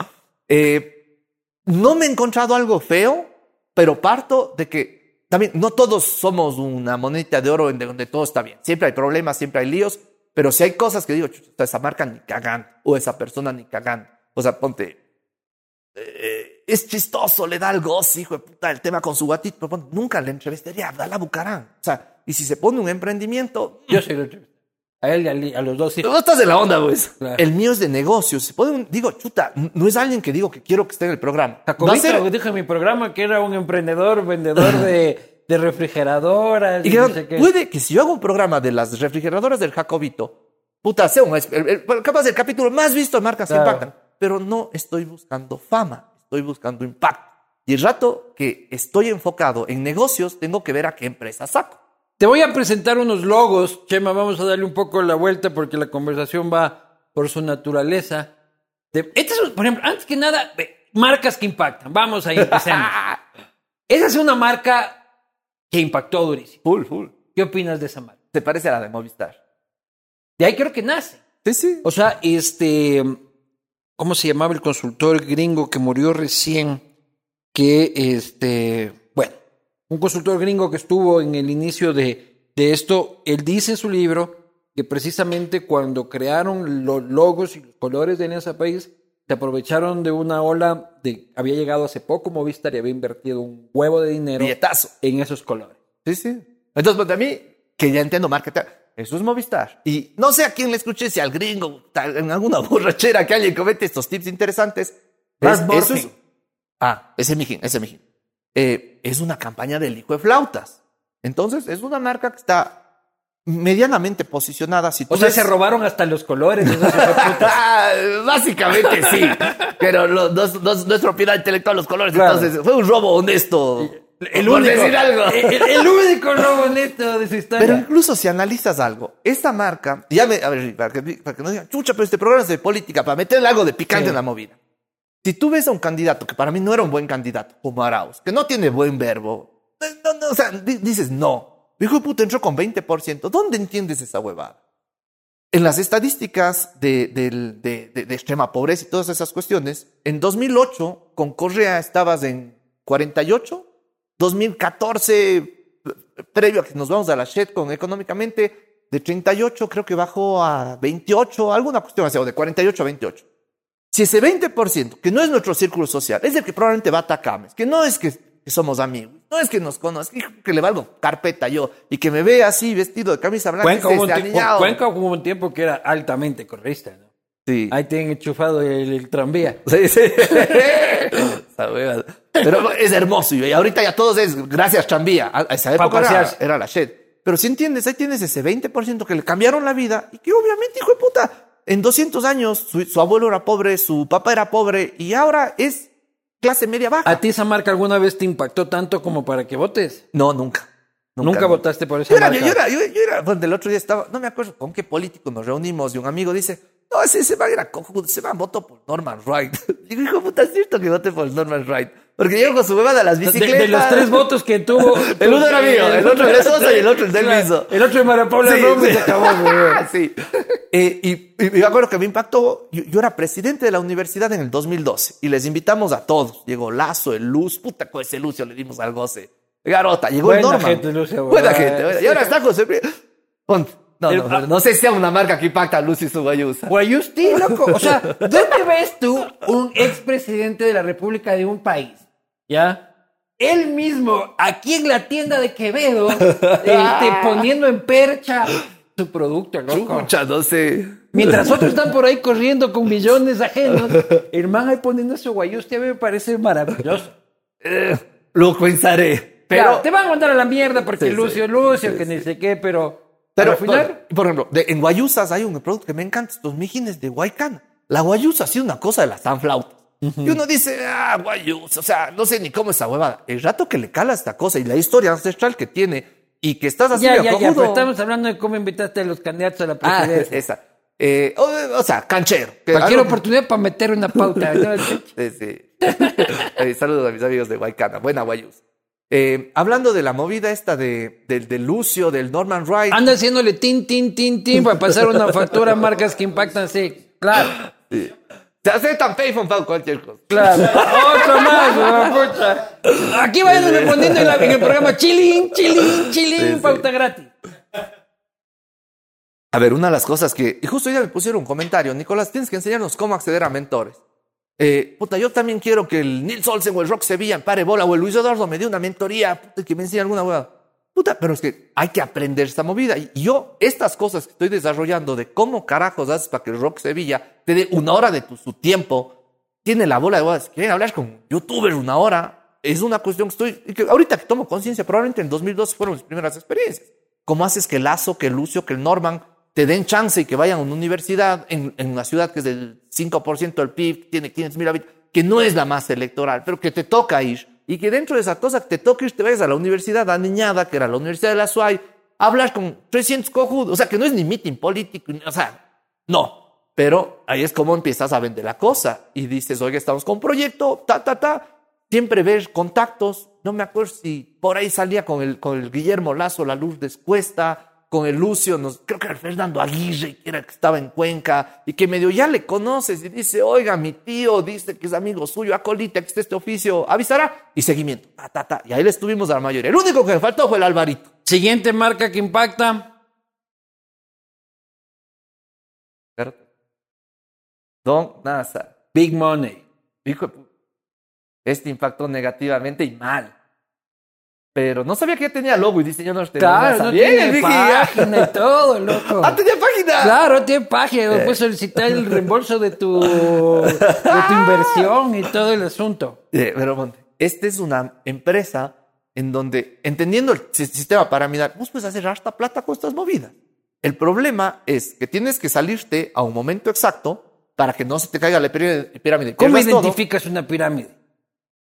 Eh, no me he encontrado algo feo, pero parto de que también no todos somos una monedita de oro en donde todo está bien. Siempre hay problemas, siempre hay líos, pero si hay cosas que digo, "Chuta, esa marca ni cagan, o esa persona ni cagan. O sea, ponte, eh, es chistoso, le da el gozo, hijo de puta, el tema con su gatito, pero ponte, nunca le entrevistaría a Abdalá Bucarán. O sea, y si se pone un emprendimiento, Yo soy el. A él y a, a los dos hijos. no estás de la onda, pues. Claro. El mío es de negocios. Un- digo, chuta, no es alguien que digo que quiero que esté en el programa. Jacobito ser- dijo en mi programa que era un emprendedor, vendedor de, de refrigeradoras. Y que no sé qué. puede que si yo hago un programa de las refrigeradoras del Jacobito, puta, sea un, el- el- capaz el capítulo más visto de marcas Claro. que impactan. Pero no estoy buscando fama, estoy buscando impacto. Y el rato que estoy enfocado en negocios, tengo que ver a qué empresa saco. Te voy a presentar unos logos, Chema, vamos a darle un poco la vuelta porque la conversación va por su naturaleza. De- Este es, un- por ejemplo, antes que nada, marcas que impactan. Vamos ahí, empecemos. Esa es una marca que impactó durísimo. Full, full. ¿Qué opinas de esa marca? ¿Te parece a la de Movistar? De ahí creo que nace. Sí, sí. O sea, este, ¿cómo se llamaba el consultor gringo que murió recién? Que, este, un consultor gringo que estuvo en el inicio de, de esto, él dice en su libro que precisamente cuando crearon los logos y los colores de Alianza País, se aprovecharon de una ola de, había llegado hace poco Movistar y había invertido un huevo de dinero Billetazo. en esos colores. Sí, sí. Entonces, pues, mí, que ya entiendo marketing, eso es Movistar. Y no sé a quién le escuché, si al gringo, tal- en alguna borrachera que alguien comete estos tips interesantes. Es- eso es- Ah, ese mijín, ese mijín. Eh, es una campaña del hijo de flautas. Entonces, es una marca que está medianamente posicionada. Si tú O sea, ves- se robaron hasta los colores. Básicamente sí, pero no, es- no es- no es propiedad intelectual los colores, Claro. entonces fue un robo honesto. El único, decir algo. el, el único robo neto de su historia. Pero incluso si analizas algo, esta marca, ya me, a ver, para que, para que no digan, chucha, pero este programa es de política, para meterle algo de picante Sí. en la movida. Si tú ves a un candidato que para mí no era un buen candidato, como Arauz, que no tiene buen verbo, no, no, o sea, di- dices no. Hijo de puta entró con 20%. ¿Dónde entiendes esa huevada? En las estadísticas de- de- de extrema pobreza y todas esas cuestiones, en 2008 con Correa estabas en 48, 2014, previo a que nos vamos a la shit con económicamente, de 38 creo que bajó a 28, alguna cuestión así, o de 48 a 28. Si ese 20%, que no es nuestro círculo social, es el que probablemente va a atacarme, que no es que, somos amigos, no es que nos conozca, es que, le valgo carpeta yo, y que me ve así vestido de camisa blanca, Cuenca, hubo un tiempo. Cuenca hubo un tiempo que era altamente correísta. ¿no? Sí. Ahí tienen enchufado el, el tranvía. Sí, sí. Pero es hermoso. Y ahorita ya todos es gracias Chambía. A esa época era, era la shit. Pero si entiendes, ahí tienes ese 20% que le cambiaron la vida y que obviamente, hijo de puta, en 200 años su, su abuelo era pobre, su papá era pobre y ahora es clase media baja. ¿A ti esa marca alguna vez te impactó tanto como para que votes? No, nunca. Nunca, votaste por esa Yo era, marca. yo, era, yo, era, bueno, el otro día estaba, no me acuerdo con qué político nos reunimos y un amigo dice, no, ese, ese man era cojudo, ese man votó por Norman Wright. Digo, hijo puta, es cierto que voté por Norman Wright. Porque llegó con su huevada las bicicletas. de los tres votos que tuvo. El uno era mío, el otro el de Sosa y el otro el del Miso. El otro de María Paula Sí, sí. se acabó. güey. sí. Eh, y, y me acuerdo que me impactó. Yo, yo era presidente de la universidad en el 2012 y les invitamos a todos. Llegó Lazo, el Luz, puta con ese Lucio le dimos al goce. Garota, llegó el Buena Norman. gente, Lucio, Buena gente. buena. Y ahora está José. Pri- Ponte. No, El- no, no, no sé si sea una marca que impacta a Lucio y su guayusa. Guayusti, loco. O sea, ¿dónde ves tú un expresidente de la República de un país? ¿Ya? Él mismo, aquí en la tienda de Quevedo, este, poniendo en percha su producto, loco. Chucha, no sé. Mientras otros están por ahí corriendo con millones ajenos, el man ahí poniendo su guayusti a mí me parece maravilloso. Eh, lo pensaré. Pero, Claro, te van a mandar a la mierda porque Sí, sí. Lucio, Lucio, que ni sé qué, pero, Pero, al final... por ejemplo, de- en Guayusas hay un producto que me encanta, estos mijines de Guaycana. La Guayusa ha sido una cosa de las Y uno dice, ah, Guayusa, o sea, no sé ni cómo esa huevada. El rato que le cala esta cosa y la historia ancestral que tiene y que estás así Ya, ya, ya, pero estamos hablando de cómo invitaste a los candidatos a la Ah, presidencia. esa. Eh, o, o sea, canchero. Cualquier algo- oportunidad para meter una pauta. ¿no? Sí, sí. Eh, saludos a mis amigos de Guaycana. Buena Guayusa. Eh, hablando de la movida esta de, del de Lucio, del Norman Wright. Anda haciéndole tin, tin, tin, tin para pasar una factura a marcas que impactan, sí. Claro, Se aceptan payphone para cualquier cosa. claro. Otro más, weón, pucha. Aquí vayan poniendo en, la- en el programa chilín, chilín, chilín, Sí, sí. pauta gratis. A ver, una de las cosas que. Y justo ya me pusieron un comentario. Nicolás, tienes que enseñarnos cómo acceder a mentores. Eh, puta, yo también quiero que el Nils Olsen o el Rock Sevilla pare bola o el Luis Eduardo me dé una mentoría puta, y que me enseñe alguna hueá. Puta, pero es que hay que aprender esta movida. Y yo, estas cosas que estoy desarrollando de cómo carajos haces para que el Rock Sevilla te dé una hora de tu, su tiempo, tiene la bola de huevas. Quieren hablar con youtubers una hora. Es una cuestión que estoy. que ahorita que tomo conciencia, probablemente en 2012 fueron mis primeras experiencias. ¿Cómo haces que Lazo, que Lucio, que el Norman te den chance y que vayan a una universidad en, en una ciudad que es del 5% del PIB, tiene 500 mil habitantes, que no es la más electoral, pero que te toca ir y que dentro de esa cosa te ir, te vayas a la universidad aniñada, que era la Universidad de la SUAY, hablar con 300 cojudos, o sea, que no es ni meeting político, o sea, no. Pero ahí es como empiezas a vender la cosa y dices, oiga, estamos con proyecto, ta, ta, ta. Siempre ves contactos. No me acuerdo si por ahí salía con el, con el Guillermo Lazo, la luz Cuesta, con el Lucio, nos, creo que era Fernando Aguirre, que era que estaba en Cuenca, y que medio ya le conoces y dice, oiga, mi tío dice que es amigo suyo, acolita, que está este oficio, avisará, y seguimiento, ta, ta, ta. Y ahí le estuvimos a la mayoría. El único que me faltó fue el Alvarito. Siguiente marca que impacta. Don Nasa. Big Money. Este impactó negativamente y mal. Pero no sabía que ya tenía logo y diseño no Claro, no tiene página y todo, loco. ¡Ah, tenía página! Claro, tiene página. Puedes solicitar el reembolso de tu, de tu inversión y todo el asunto. Eh, pero Monte, esta es una empresa en donde, entendiendo el si- sistema piramidal, vos puedes hacer hasta plata con estas movidas. El problema es que tienes que salirte a un momento exacto para que no se te caiga la pirámide. ¿Cómo todo. identificas una pirámide?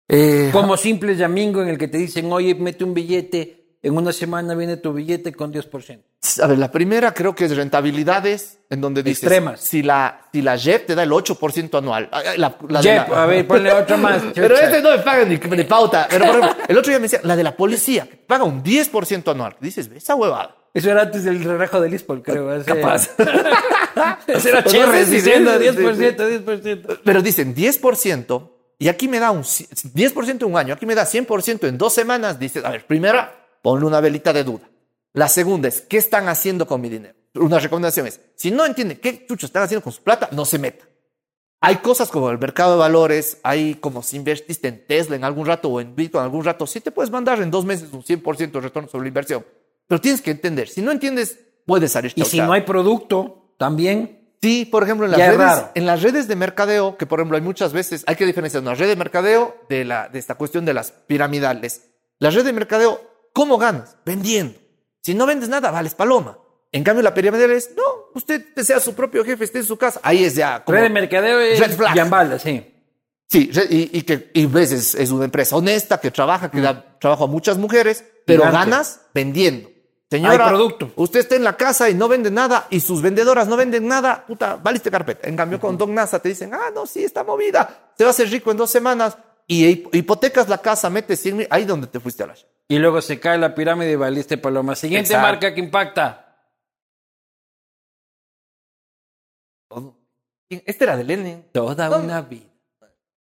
Eh, Como simple llamingo en el que te dicen, oye, mete un billete, en una semana viene tu billete con 10%. A ver, la primera creo que es rentabilidades, en donde dices, Extremas. si la, si la JEP te da el 8% anual. ah, La, la de Jep, la- a ver, ponle otra más. Pero este no me pagan ni, ni pauta. Pero por ejemplo, el otro día me decía, la de la policía, que paga un 10% anual. Dices, esa huevada. Eso era antes del relajo del ISPOL, creo. hace- Capaz. Ese era chévere diciendo sí, sí, 10%, 10%. Pero dicen 10% y aquí me da un ci- 10% en un año, aquí me da 100% en dos semanas. Dices, a ver, primera, ponle una velita de duda. La segunda es, ¿qué están haciendo con mi dinero? Una recomendación es, si no entiende qué chucho están haciendo con su plata, no se meta. Hay cosas como el mercado de valores, hay como si invertiste en Tesla en algún rato o en Bitcoin en algún rato, sí te puedes mandar en dos meses un 100% de retorno sobre la inversión. Pero tienes que entender, si no entiendes, puedes salir Y si no hay producto, también. Sí, por ejemplo, en las, Ya redes, en las redes de mercadeo, que por ejemplo hay muchas veces, hay que diferenciar una red de mercadeo de, la, de esta cuestión de las piramidales. La red de mercadeo, ¿cómo ganas? Vendiendo. Si no vendes nada, vales paloma. En cambio, la piramidal es, no, usted sea su propio jefe, esté en su casa. Ahí es ya. como- Red de mercadeo es Red flag. Yambala, sí. Sí, y, y que y veces es una empresa honesta que trabaja, que da trabajo a muchas mujeres, pero ganas vendiendo. Señora, Hay producto. usted está en la casa y no vende nada y sus vendedoras no venden nada, puta, valiste carpeta. En cambio, con Don NASA te dicen, ah, no, sí, está movida, te va a hacer rico en dos semanas y hip- hipotecas la casa, metes 100 mil, ahí donde te fuiste a la Y luego se cae la pirámide y valiste paloma. Siguiente Exacto. marca que impacta. Este era de Lenin. Toda No. una vida.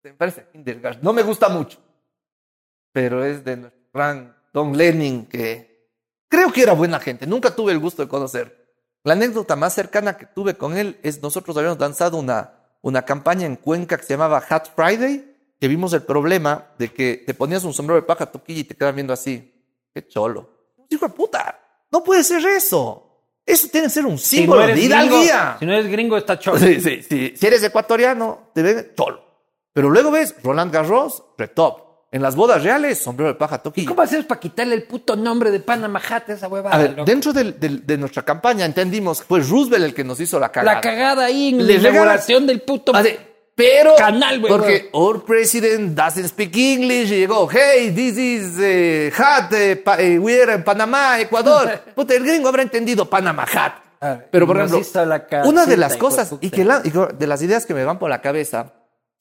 Me parece Kindergarten. No me gusta mucho, pero es de gran Don Lenin, que creo que era buena gente. Nunca tuve el gusto de conocer. La anécdota más cercana que tuve con él es nosotros habíamos lanzado una, una campaña en Cuenca que se llamaba Hat Friday, que vimos el problema de que te ponías un sombrero de paja toquilla y te quedaban viendo así. Qué cholo. Hijo de puta, no puede ser eso. Eso tiene que ser un Si no símbolo de gringo, hidalguía. si no eres gringo, está cholo. Sí, sí, sí. Si eres ecuatoriano, te ven cholo. Pero luego ves Roland Garros, retop. En las bodas reales, sombrero de paja ¿Y toquilla. cómo haces para quitarle el puto nombre de Panama Hat a esa huevada? A ver, loco? dentro del- del- de nuestra campaña entendimos que fue Roosevelt el que nos hizo la cagada. La cagada ahí en la inauguración del puto A ver, pero canal, güey. porque our president doesn't speak English y llegó, hey, this is eh, hat, eh, pa- eh, we are en Panamá, Ecuador. Puta, el gringo habrá entendido Panama hat. Ah, Pero por ejemplo, una de las cosas y que la- y que de las ideas que me van por la cabeza,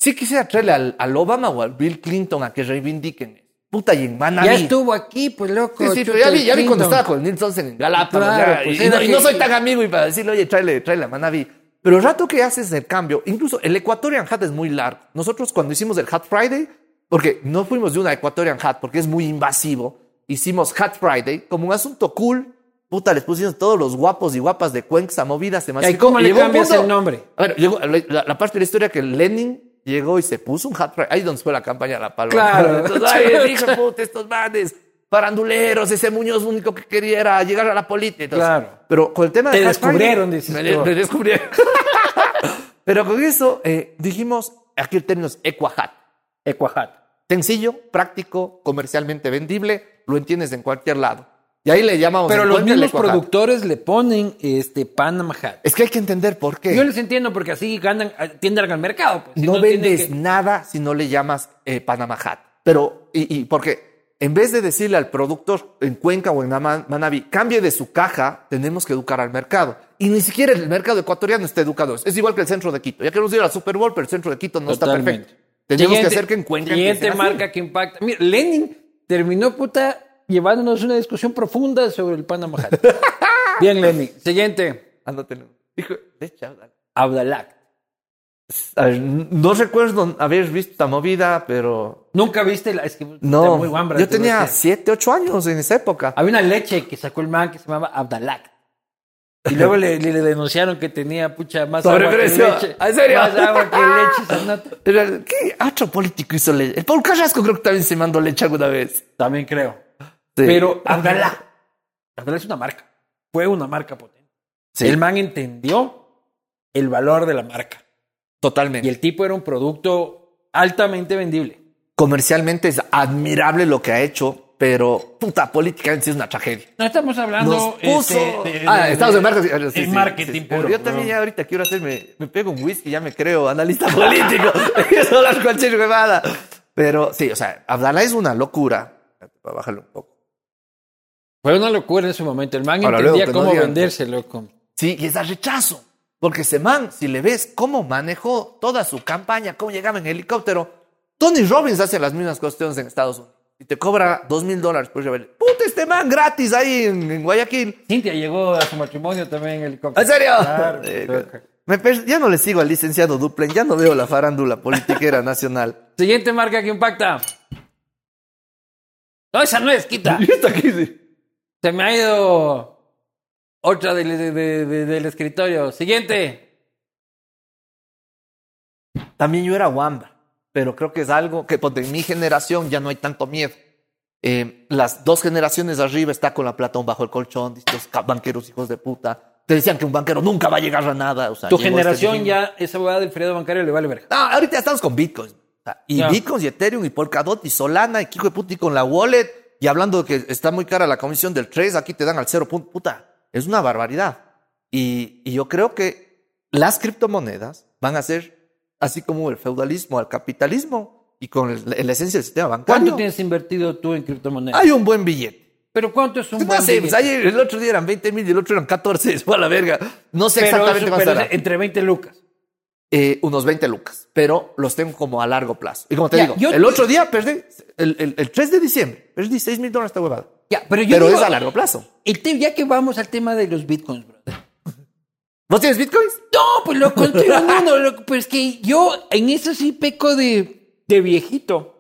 sí quisiera traerle al, al Obama o al Bill Clinton a que reivindiquen. Puta, y en Manaví. Ya estuvo aquí, pues loco. Sí, sí, pero ya vi, ya vi cuando estaba con Neil Sonsen en Galápagos. Claro, pues y, no, y no que- soy tan amigo y para decirle, oye, tráele, tráele a Manaví. Pero el rato que haces el cambio, incluso el Equatorian Hat es muy largo. Nosotros cuando hicimos el Hat Friday, porque no fuimos de una Equatorian Hat porque es muy invasivo, hicimos Hat Friday como un asunto cool. Puta, les pusimos todos los guapos y guapas de Cuenca movidas. Se ¿Y cómo le cambias punto- el nombre? A ver, llegó la parte de la historia que Lenin llegó y se puso un Hat Friday. Ahí donde fue la campaña de la paloma. Claro. Entonces, ay, hijo de puta, estos manes, faranduleros, ese Muñoz único que quería era llegar a la política. Entonces, Claro. Pero con el tema Te de descubrieron, Friday, dices me, tú. me descubrieron. pero con eso eh, dijimos, aquí el término es Equahat. Equahat. Sencillo, práctico, comercialmente vendible, lo entiendes en cualquier lado. Y ahí le llamamos. Pero los mismos productores le ponen este Panama Hat. Es que hay que entender por qué. Yo les entiendo porque así ganan, atienden al mercado. Pues. Si no, vendes que- nada si no le llamas eh, Panama Hat. Pero, y, y porque en vez de decirle al productor en Cuenca o en Manaví, cambie de su caja, tenemos que educar al mercado. Y ni siquiera el mercado ecuatoriano está educado. Es igual que el centro de Quito. Ya queremos ir al Super Bowl, pero el centro de Quito no está perfecto. Tenemos Siguiente- que hacer que en Cuenca Siguiente así. marca que impacta. Mira, Lenin terminó, puta, llevándonos una discusión profunda sobre el Panama Hat. Bien, Lenin. Siguiente. Leche, ándale. Abdalak. Ver, no recuerdo haber visto esta movida, pero Nunca viste la. Es que no. muy guambra, Yo tenía decir. 7, 8 años en esa época. Había una leche que sacó el man que se llamaba Abdalak. Y luego le, le- le denunciaron que tenía pucha más agua que leche. ¿En serio? Más agua que leche. esa nota. Pero, ¿Qué otro político hizo leche? El Paul Carrasco creo que también se mandó leche alguna vez. También creo. Sí. Pero Abdalá. Abdalá es una marca. Fue una marca potente. Sí. El man entendió el valor de la marca. Totalmente. Y el tipo era un producto altamente vendible. comercialmente es admirable lo que ha hecho, pero puta, políticamente sí es una tragedia. No estamos hablando. Puso. este, de- ah, de- estamos en marketing. Sí, en marketing sí, puro, pero yo bro. también ya ahorita quiero hacerme. Me pego un whisky, ya me creo analista político. Eso hablar cualquier huevada. Pero sí, o sea, Abdalá es una locura. Bajarlo un poco. Fue una locura en su momento. El man Ahora, entendía luego no cómo digan- venderse, loco. Sí, y es a rechazo. Porque ese man, si le ves cómo manejó toda su campaña, cómo llegaba en helicóptero, Tony Robbins hace las mismas cuestiones en Estados Unidos. Y te cobra dos mil dólares por llevarle. Puta, este man gratis ahí en, en Guayaquil. Cintia llegó a su matrimonio también en helicóptero. ¿En serio? Claro, Eh, me ya no le sigo al licenciado Duplen, ya no veo la farándula politiquera nacional. Siguiente marca que impacta. No, esa no es, quita. ¿Y esto aquí sí? Se me ha ido otra del, de- de- de- del escritorio. Siguiente. También yo era Wamba, pero creo que es algo que ponte, en mi generación ya no hay tanto miedo. Eh, las dos generaciones arriba está con la platón bajo el colchón, estos banqueros hijos de puta. Te decían que un banquero nunca va a llegar a nada. O sea, Tu llegó generación este ya, esa hueá del feriado bancario le vale verga. No, ahorita estamos con Bitcoin. O sea, y Ya. Bitcoin y Ethereum y Polkadot y Solana y hijo de puta y con la wallet. Y hablando de que está muy cara la comisión del 3, aquí te dan al 0. punto- Puta, es una barbaridad. Y, y yo creo que las criptomonedas van a ser así como el feudalismo al capitalismo y con el- la esencia del sistema bancario. ¿Cuánto tienes invertido tú en criptomonedas? Hay un buen billete. ¿Pero cuánto es un buen sé, billete? pues ayer, el otro día eran 20 mil y el otro eran 14. Fue a la verga. No sé Pero, exactamente eso- cuánto pero era. es entre 20 lucas. Eh, unos 20 lucas, pero los tengo como a largo plazo. Y como te digo, yo- el otro día perdí, el, el, el 3 de diciembre, perdí 6 mil dólares esta huevada. Ya, pero yo Pero digo, es a largo plazo. el te- ya que vamos al tema de los bitcoins, brother. ¿Vos tienes bitcoins? No, pues lo estoy hablando, loco, pero es que yo en eso sí peco de, de viejito.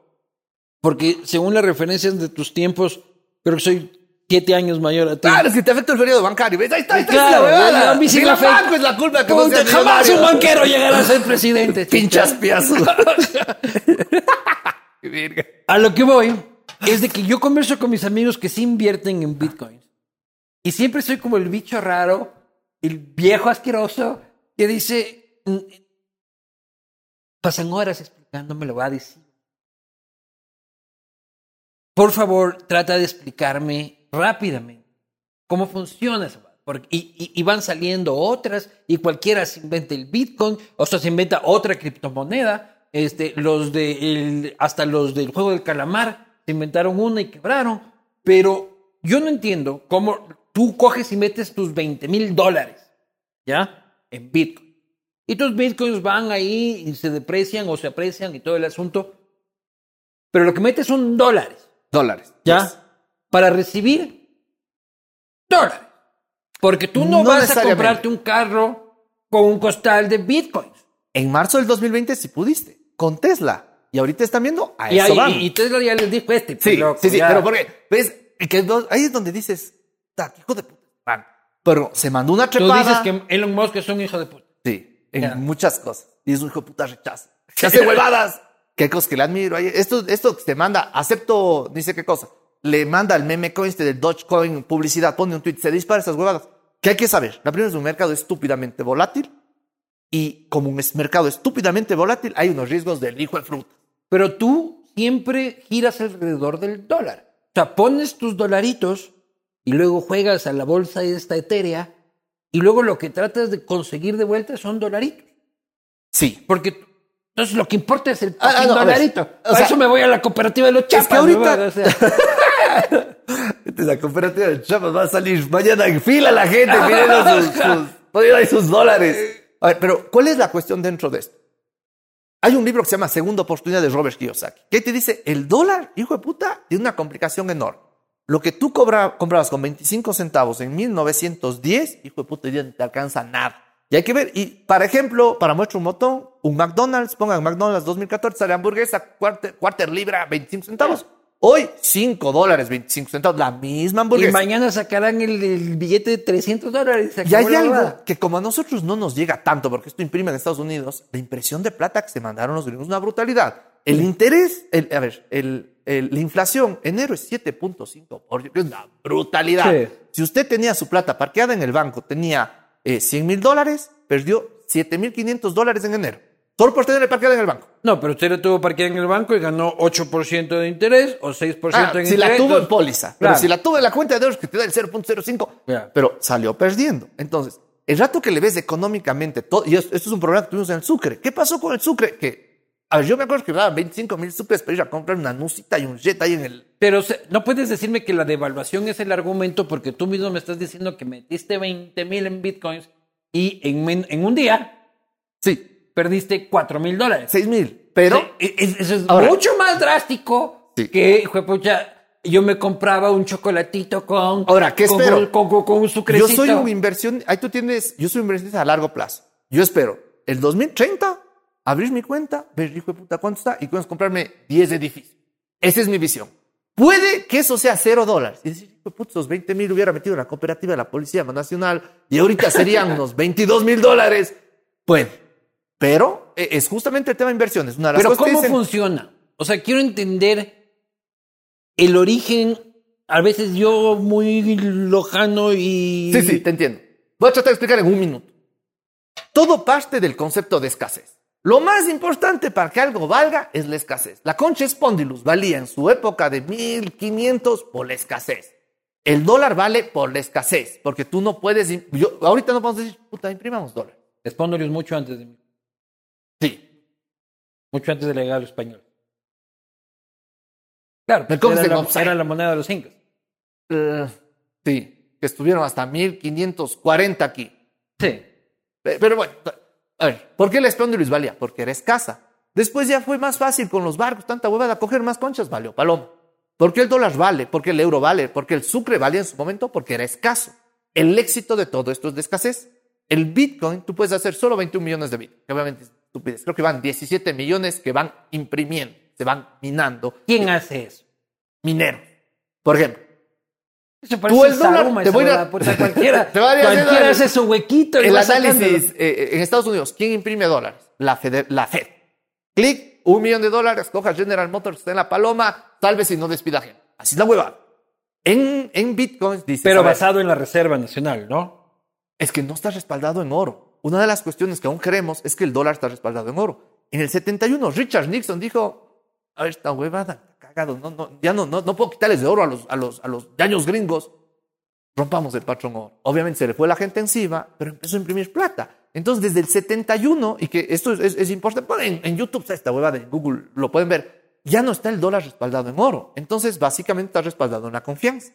Porque según las referencias de tus tiempos, creo que soy siete años mayor a ti. Claro, es que te afecta el periodo bancario. Ahí está, ahí está, Claro, huevada. a mí sí me la afecta. banco es la culpa que Puta, seas jamás un banquero llegará a ser presidente. Pinchas verga. A lo que voy es de que yo converso con mis amigos que sí invierten en bitcoins. Y siempre soy como el bicho raro, el viejo asqueroso, que dice, "Mm, pasan horas explicándome lo va a decir. Por favor, trata de explicarme rápidamente cómo funciona eso. Porque, y, y- y van saliendo otras, y cualquiera se inventa el Bitcoin, o sea, se inventa otra criptomoneda. Este, los de el- hasta los del juego del calamar se inventaron una y quebraron. Pero yo no entiendo cómo tú coges y metes tus 20 mil dólares, ¿ya? En Bitcoin. Y tus Bitcoins van ahí y se deprecian o se aprecian y todo el asunto. Pero lo que metes son dólares. Dólares. ¿Ya? Yes. Para recibir dólares. Porque tú no, No vas a comprarte un carro con un costal de bitcoins. En marzo del 2020 sí pudiste, con Tesla. Y ahorita están viendo a Y, eso ahí, van. y Tesla ya les dijo este. Sí, loco, sí, sí, ya. pero porque, ves, que ahí es donde dices, "Ta, qué hijo de puta. man". Pero se mandó una Tú trepada. dices que Elon Musk es un hijo de puta. Sí, en Ya. muchas cosas. Y es un hijo de puta rechazo. Que hace huevadas. Qué cosas que le admiro. Esto, esto te manda, acepto, dice qué cosa. Le manda el meme coin este del Dogecoin publicidad, pone un tweet, se dispara esas huevadas. ¿Qué hay que saber? La primera es un mercado estúpidamente volátil. Y como un es- mercado estúpidamente volátil, hay unos riesgos del hijo de fruta. Pero tú siempre giras alrededor del dólar. O sea, pones tus dolaritos y luego juegas a la bolsa esta etérea y luego lo que tratas de conseguir de vuelta son dolaritos. Sí. Porque entonces lo que importa es el Ah, ah, no, dolarito. o Para sea, eso me voy a la cooperativa de los chapas. que ahorita- ¿no? O sea, Esta es la cooperativa de chapas, va a salir mañana en fila la gente pidiendo sus, sus, sus dólares. A ver, pero ¿cuál es la cuestión dentro de esto? Hay un libro que se llama Segunda Oportunidad de Robert Kiyosaki, que te dice, el dólar, hijo de puta, tiene una complicación enorme. Lo que tú cobra- comprabas con 25 centavos en 1910, hijo de puta, día no te alcanza nada. Y hay que ver, y para ejemplo, para muestra un botón, un McDonald's, pongan McDonald's 2014, sale hamburguesa, cuarter, cuarter libra, 25 centavos. Hoy, 5 dólares, 25 centavos, la misma y hamburguesa. mañana sacarán el, el billete de 300 dólares. Y hay algo que como a nosotros no nos llega tanto, porque esto imprime en Estados Unidos, la impresión de plata que se mandaron los gringos es una brutalidad. El interés, el, a ver, el, la inflación, enero es 7.5%, que es una brutalidad. Sí. Si usted tenía su plata parqueada en el banco, tenía eh, 100 mil dólares, perdió 7.500 dólares en enero. Solo por tener parqueado en el banco. No, pero usted lo tuvo parqueada en el banco y ganó 8% de interés o 6% Ah, en si interés. la tuvo en póliza. Claro. Pero si la tuvo en la cuenta de euros que te da el 0.05, Ya. pero salió perdiendo. Entonces, el rato que le ves económicamente todo, y esto, esto es un problema que tuvimos en el Sucre. ¿Qué pasó con el Sucre? Que, a ver, yo me acuerdo que daban 25 mil sucres para ir a comprar una nusita y un jet ahí en el... Pero se- no puedes decirme que la devaluación es el argumento porque tú mismo me estás diciendo que metiste 20 mil en bitcoins y en, en un día Sí, perdiste 4 mil dólares. 6 mil. Pero, Sí, eso es Ahora- mucho más drástico Sí. que, juepucha, yo me compraba un chocolatito con... Ahora, ¿qué con, espero? Con, con- con un yo soy un inversión, ahí tú tienes, yo soy un inversionista a largo plazo. Yo espero el 2030 abrir mi cuenta, ver, hijo de puta, cuánto está y puedes comprarme 10 edificios. Esa es mi visión. Puede que eso sea cero dólares. Y decir, hijo de puta, esos 20 mil hubiera metido en la cooperativa de la Policía Nacional y ahorita serían unos 22 mil dólares. Puede. Pero eh, es justamente el tema de inversiones. Una de las Pero ¿cómo dicen- funciona? O sea, quiero entender el origen, a veces yo muy lojano y... Sí, sí, te entiendo. Voy a tratar de explicar en un minuto. Todo parte del concepto de escasez. Lo más importante para que algo valga es la escasez. La concha spondylus valía en su época de 1500 por la escasez. El dólar vale por la escasez, porque tú no puedes... Yo, ahorita no podemos decir, puta, imprimamos dólar. Espondolius mucho antes de mí. Sí. Mucho antes del legado español. Claro, Me pues comes era, la, era la moneda de los incas. Eh, sí, que estuvieron hasta 1540 aquí. Sí. Pe- Pero bueno, a ver, ¿por qué la Spondylus valía? Porque era escasa. Después ya fue más fácil con los barcos, tanta huevada, coger más conchas, valió paloma. ¿Por qué el dólar vale? ¿Por qué el euro vale? ¿Por qué el sucre valía en su momento? Porque era escaso. El éxito de todo esto es de escasez. El Bitcoin, tú puedes hacer solo 21 millones de Bitcoin, que obviamente es estupidez. Creo que van 17 millones que van imprimiendo, se van minando. ¿Quién hace eso? Mineros. Por ejemplo, Eso Tú el dólar, Saruma, te voy a- puta, cualquiera, Te voy a cualquiera hace su huequito y el análisis eh, en Estados Unidos, ¿quién imprime dólares? La Fed. La Fed. Clic, un millón de dólares, coja General Motors, está en la paloma, salve si no despida gente. Así es la hueva. En, en Bitcoins dice. Pero basado en la Reserva Nacional, ¿no? Es que no está respaldado en oro. Una de las cuestiones que aún queremos es que el dólar está respaldado en oro. En el 71, Richard Nixon dijo, a ver, esta huevada, cagado, no, no, ya no, no, no puedo quitarles de oro a los, a los, a los daños gringos. Rompamos el patrón oro. Obviamente se le fue la gente encima, pero empezó a imprimir plata. Entonces, desde el 71, y que esto es, importante, en, en YouTube está esta huevada, en Google lo pueden ver, ya no está el dólar respaldado en oro. Entonces, básicamente está respaldado en la confianza.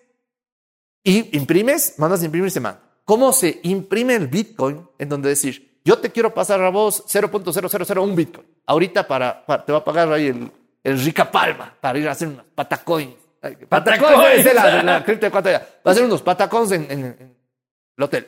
Y imprimes, mandas a imprimir, se manda. ¿Cómo se imprime el Bitcoin? En donde decir, yo te quiero pasar a vos 0.0001 Bitcoin. Ahorita para, para- te va a pagar ahí el, el Rica Palma para ir a hacer unas patacoins. Patacoins es la, la cripto ecuatoriana. Va a hacer unos patacoins en, en- en el hotel.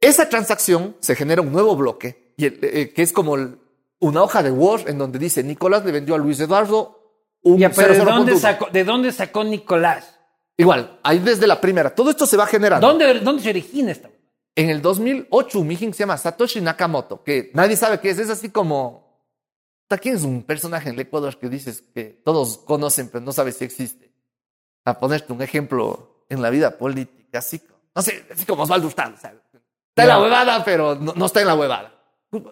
Esa transacción se genera un nuevo bloque, y el- eh, que es como el- una hoja de Word en donde dice, Nicolás le vendió a Luis Eduardo un Ya, pero ¿de 00.1. dónde, sacó, ¿de dónde sacó Nicolás? Igual, ahí desde la primera. Todo esto se va generando. ¿Dónde, dónde se origina esta? En el 2008, un se llama Satoshi Nakamoto, que nadie sabe qué es. Es así como... ¿Puta, ¿Quién es un personaje en el Ecuador que dices que todos conocen, pero no sabes si existe? A ponerte un ejemplo en la vida política, así, co- no sé, así como Osvaldo Hurtado. está en la huevada, pero no, no está en la huevada.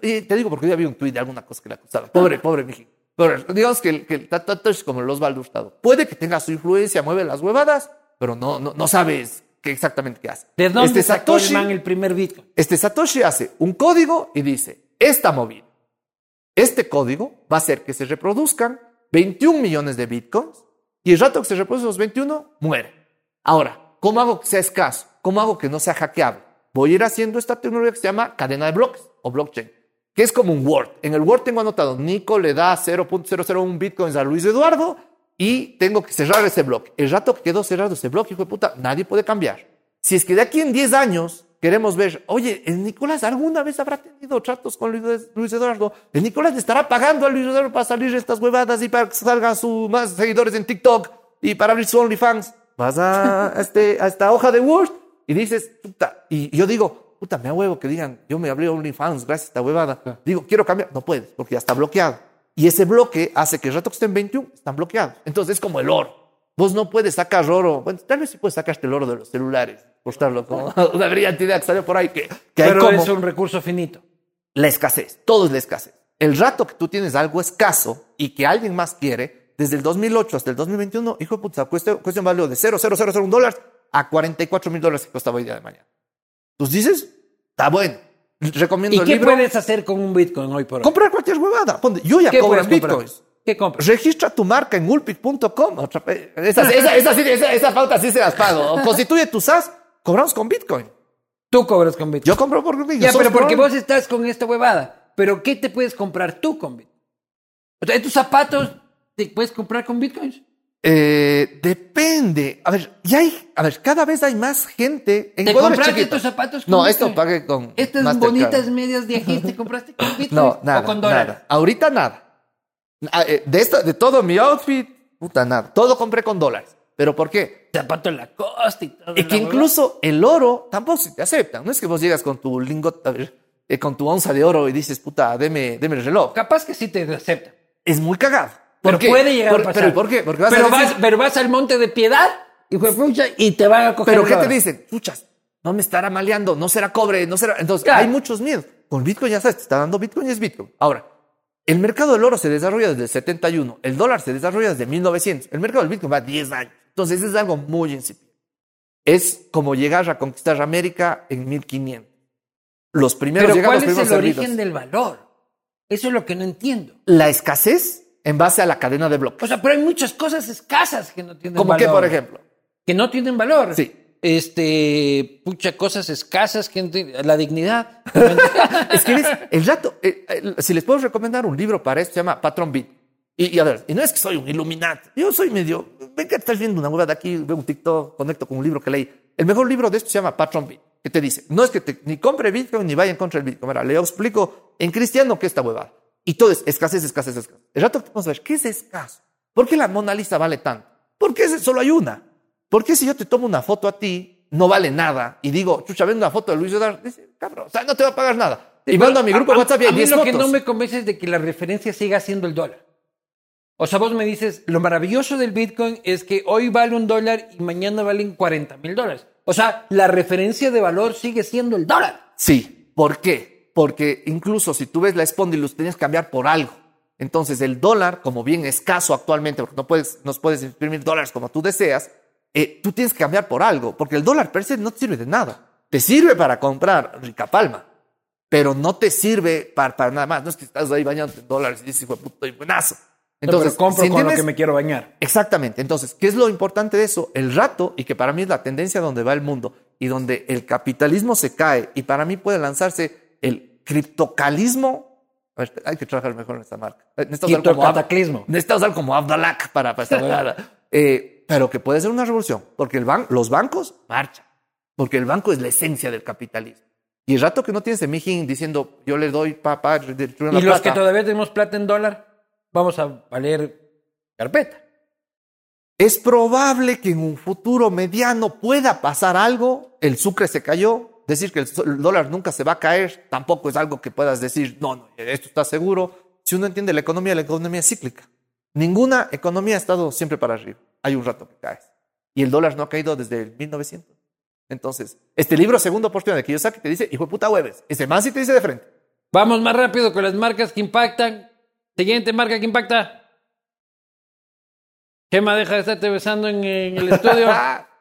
Y te digo porque yo había un tuit de alguna cosa que le acusaba. Pobre, pobre mijin. Pero digamos que el, que el Satoshi es como el Osvaldo Hurtado. Puede que tenga su influencia, mueve las huevadas, pero no, no, no sabes qué exactamente qué hace. ¿De dónde Este sacó el Satoshi- man el primer Bitcoin? este Satoshi hace un código y dice, esta movida, este código va a hacer que se reproduzcan 21 millones de bitcoins y el rato que se reproducen los 21, muere. Ahora, ¿cómo hago que sea escaso? ¿Cómo hago que no sea hackeable? Voy a ir haciendo esta tecnología que se llama cadena de bloques o blockchain, que es como un Word. En el Word tengo anotado, Nico le da 0.001 bitcoins a Luis Eduardo y tengo que cerrar ese bloque. El rato que quedó cerrado ese bloque, hijo de puta, nadie puede cambiar. Si es que de aquí en 10 años queremos ver, oye, el Nicolás alguna vez habrá tenido tratos con Luis, Eduardo, el Nicolás le estará pagando a Luis Eduardo para salir estas huevadas y para que salgan sus más seguidores en TikTok y para abrir su OnlyFans. Vas a este, a esta hoja de Word y dices, puta, y yo digo, puta, me huevo que digan, yo me abrí OnlyFans gracias a esta huevada. Digo, quiero cambiar. No puedes, porque ya está bloqueado. Y ese bloque hace que el rato que estén 21 están bloqueados. Entonces es como el oro. Vos no puedes sacar oro. Bueno, tal vez sí puedes sacarte el oro de los celulares. Postarlo como una brillante idea que salió por ahí. Que, que hay Pero como. es un recurso finito. la escasez, todo es la escasez. El rato que tú tienes algo escaso y que alguien más quiere, desde el 2008 hasta el 2021, hijo de puta, cuestión, cuestión valor de 0,0001 dólares a 44 mil dólares que costaba hoy día de mañana. Tú dices, está bueno. Recomiendo ¿Y el qué libro. puedes hacer con un Bitcoin hoy por hoy? Comprar cualquier huevada. Ponte, yo ya ¿Qué cobro en bitcoins. ¿Qué compras? Registra tu marca en vez. Esa, esa, esa, sí- esa, pauta sí se las pago. Constituye tu SAS, cobramos con bitcoin. Tú cobras con Bitcoin. Yo compro por bitcoin. Ya, pero porque vos estás con esta huevada. Pero ¿qué te puedes comprar tú con Bitcoin? O sea, tus zapatos te puedes comprar con Bitcoins. Eh, depende. A ver, ya hay, a ver, cada vez hay más gente en ¿Te Ecuador compraste tus zapatos con No, esto pagué con Estas Mastercard. bonitas medias de te compraste con Bitcoin No, nada, o con dólares. nada. Ahorita nada. Ah, eh, De esto, de todo mi outfit, puta nada. Todo compré con dólares. ¿Pero por qué? Zapato en la costa y todo. Y que incluso el oro tampoco se te aceptan. No es que vos llegas con tu lingot, a ver, eh, con tu onza de oro y dices, puta, deme, deme el reloj. Capaz que sí te aceptan. Es muy cagado. Pero puede llegar a pasar. ¿Pero por qué? Porque vas pero, a decir, vas, pero vas al monte de piedad y, fue pucha, y te van a coger. ¿Pero qué te dicen? Puchas, no me estará maleando, no será cobre, no será. Entonces, Claro. hay muchos miedos. Con Bitcoin ya sabes, te está dando Bitcoin y es Bitcoin. Ahora, el mercado del oro se desarrolla desde el 71, el dólar se desarrolla desde 1900, el mercado del Bitcoin va a 10 años. Entonces, es algo muy incipiente. Es como llegar a conquistar América en 1500. Los primeros Pero ¿cuál es el primeros origen servidos. del valor? Eso es lo que no entiendo. La escasez en base a la cadena de bloques. O sea, pero hay muchas cosas escasas que no tienen Como valor. que, por ejemplo, Que no tienen valor. Sí. Este, pucha, cosas escasas que tienen- la dignidad. Es que el rato, eh, eh, si les puedo recomendar un libro para esto, se llama Patron Beat. Y, y a ver, y no es que soy un iluminati, yo soy medio, ven que estás viendo una hueá de aquí, veo un TikTok, conecto con un libro que leí. El mejor libro de esto se llama Patron Beat, que te dice, no es que te, ni compre Bitcoin ni vaya en contra del Bitcoin. Mira, le explico en cristiano qué es esta huevada. Y todo es escasez, escasez, escasez. El rato vamos a ver, ¿qué es escaso? ¿Por qué la Mona Lisa vale tanto? ¿Por qué solo hay una? ¿Por qué si yo te tomo una foto a ti, no vale nada? Y digo, chucha, ven una foto de Luis Eduardo, dice, cabrón, o sea, no te va a pagar nada. Y mando a mi grupo de WhatsApp y hay a mí 10 lo fotos. que no me convence es de que la referencia siga siendo el dólar. O sea, vos me dices, lo maravilloso del Bitcoin es que hoy vale un dólar y mañana valen 40 mil dólares. O sea, la referencia de valor sigue siendo el dólar. Sí. ¿Por qué? Porque incluso si tú ves la Spondylus, tienes que cambiar por algo. Entonces, el dólar, como bien escaso actualmente, porque no puedes, no puedes imprimir dólares como tú deseas, eh, tú tienes que cambiar por algo, porque el dólar per se no te sirve de nada. Te sirve para comprar rica palma, pero no te sirve para, para nada más. No es que estás ahí bañando en dólares y dices, hijo de puta, y buenazo. Entonces, compro si con lo que me quiero bañar. Exactamente. Entonces, ¿qué es lo importante de eso? El rato, y que para mí es la tendencia donde va el mundo y donde el capitalismo se cae, y para mí puede lanzarse el criptocalismo. A ver, hay que trabajar mejor en esta marca. Eh, Necesitamos usar como, Criptocataclismo. usar Abdalak para, para esta. Eh, pero que puede ser una revolución, porque el ban los bancos marchan, porque el banco es la esencia del capitalismo. Y el rato que no tienes Mijín diciendo, yo le doy papá, Y los que todavía tenemos plata en dólar, vamos a valer carpeta. Es probable que en un futuro mediano pueda pasar algo. El sucre se cayó. Decir que el, dólar nunca se va a caer tampoco es algo que puedas decir, no, no, esto está seguro. Si uno entiende la economía, la economía es cíclica. Ninguna economía ha estado siempre para arriba. Hay un rato que caes. Y el dólar no ha caído desde el 1900. Entonces, este libro, segunda oportunidad de Kiyosaki, te dice, hijo de puta hueves. Ese más sí te dice de frente. Vamos más rápido con las marcas que impactan. Siguiente marca que impacta. Gema, deja de estarte besando en, en el estudio.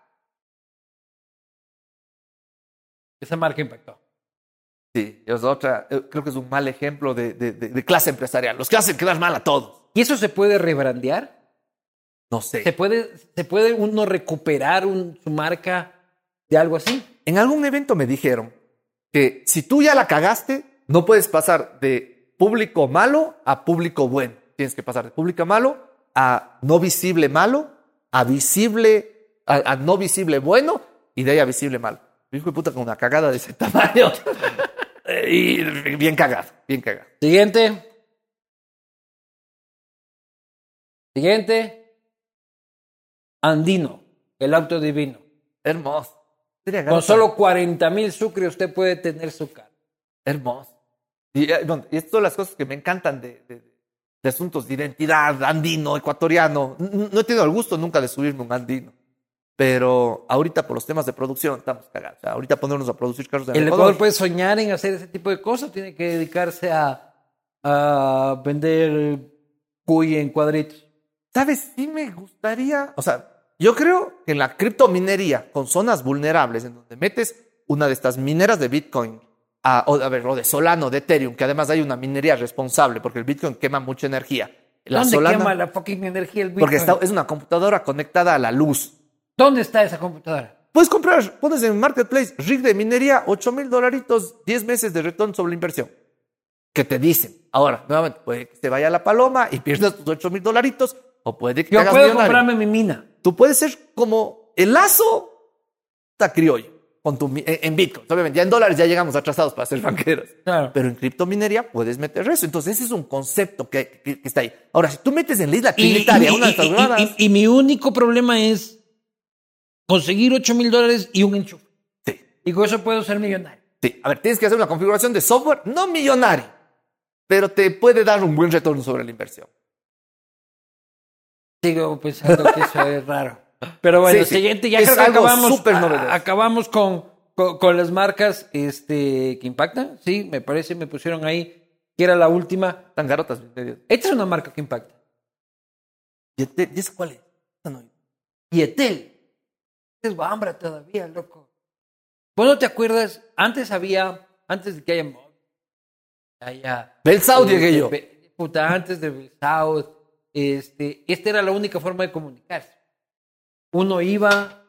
Esa marca impactó. Sí, es otra, eh, creo que es un mal ejemplo de, de- de- de clase empresarial. Los que hacen quedar mal a todos. ¿Y eso se puede rebrandear? No sé. ¿Se puede, ¿Se puede uno recuperar un- su marca de algo así? En algún evento me dijeron que si tú ya la cagaste, no puedes pasar de público malo a público bueno. Tienes que pasar de público malo a no visible malo, a visible, a, a no visible bueno y de ahí a visible malo. Hijo de puta con una cagada de ese tamaño. y bien cagado, bien cagado. Siguiente. Siguiente. Andino, el auto divino. Hermoso. Con solo 40 mil sucre usted puede tener su carro. Hermoso. Y, eh, bueno, y estas son las cosas que me encantan de, de- de asuntos de identidad andino, ecuatoriano. No he tenido el gusto nunca de subirme un andino. Pero ahorita por los temas de producción estamos cagados. O sea, ahorita ponernos a producir carros en El Ecuador. Ecuador puede soñar en hacer ese tipo de cosas, tiene que dedicarse a, a vender cuy en cuadritos. ¿Sabes? Sí me gustaría. O sea, yo creo que en la criptominería, con zonas vulnerables, en donde metes una de estas mineras de Bitcoin, a, o, a ver, o de Solano, de Ethereum, que además hay una minería responsable, porque el Bitcoin quema mucha energía. La ¿Dónde Solana, quema la fucking energía el Bitcoin? porque está- es una computadora conectada a la luz. ¿Dónde está esa computadora? Puedes comprar, pones en Marketplace, rig de minería, 8 mil dolaritos, 10 meses de retorno sobre la inversión. ¿Qué te dicen? Ahora, nuevamente, puede que te vaya la paloma y pierdas tus 8 mil dolaritos, o puede que te Yo hagas puedo millonario. comprarme mi mina. Tú puedes ser como el lazo está criollo con tu, en Bitcoin. Obviamente, ya en dólares ya llegamos atrasados para ser banqueros. Claro. Pero en criptominería puedes meter eso. Entonces, ese es un concepto que, que- que está ahí. Ahora, si tú metes en la isla trinitaria una de estas y- y mi único problema es conseguir 8 mil dólares y un enchufe. sí, Y con eso puedo ser millonario. sí. A ver, tienes que hacer una configuración de software no millonario, pero te puede dar un buen retorno sobre la inversión. Sigo pensando que eso es raro. Pero bueno, Sí, sí. siguiente, ya creo que acabamos, a- acabamos con, con, con las marcas este, que impactan. Sí, me parece, me pusieron ahí que era la última. Tan garotas. Esta es una marca que impacta. ¿Y y ese cuál es? Esta no. Y Etel. Es Bambra todavía, loco. ¿Vos no te acuerdas? Antes había, antes de que haya haya... Belsau eh, llegué yo. be- Puta, antes de Belsau, este, esta era la única forma de comunicarse. Uno iba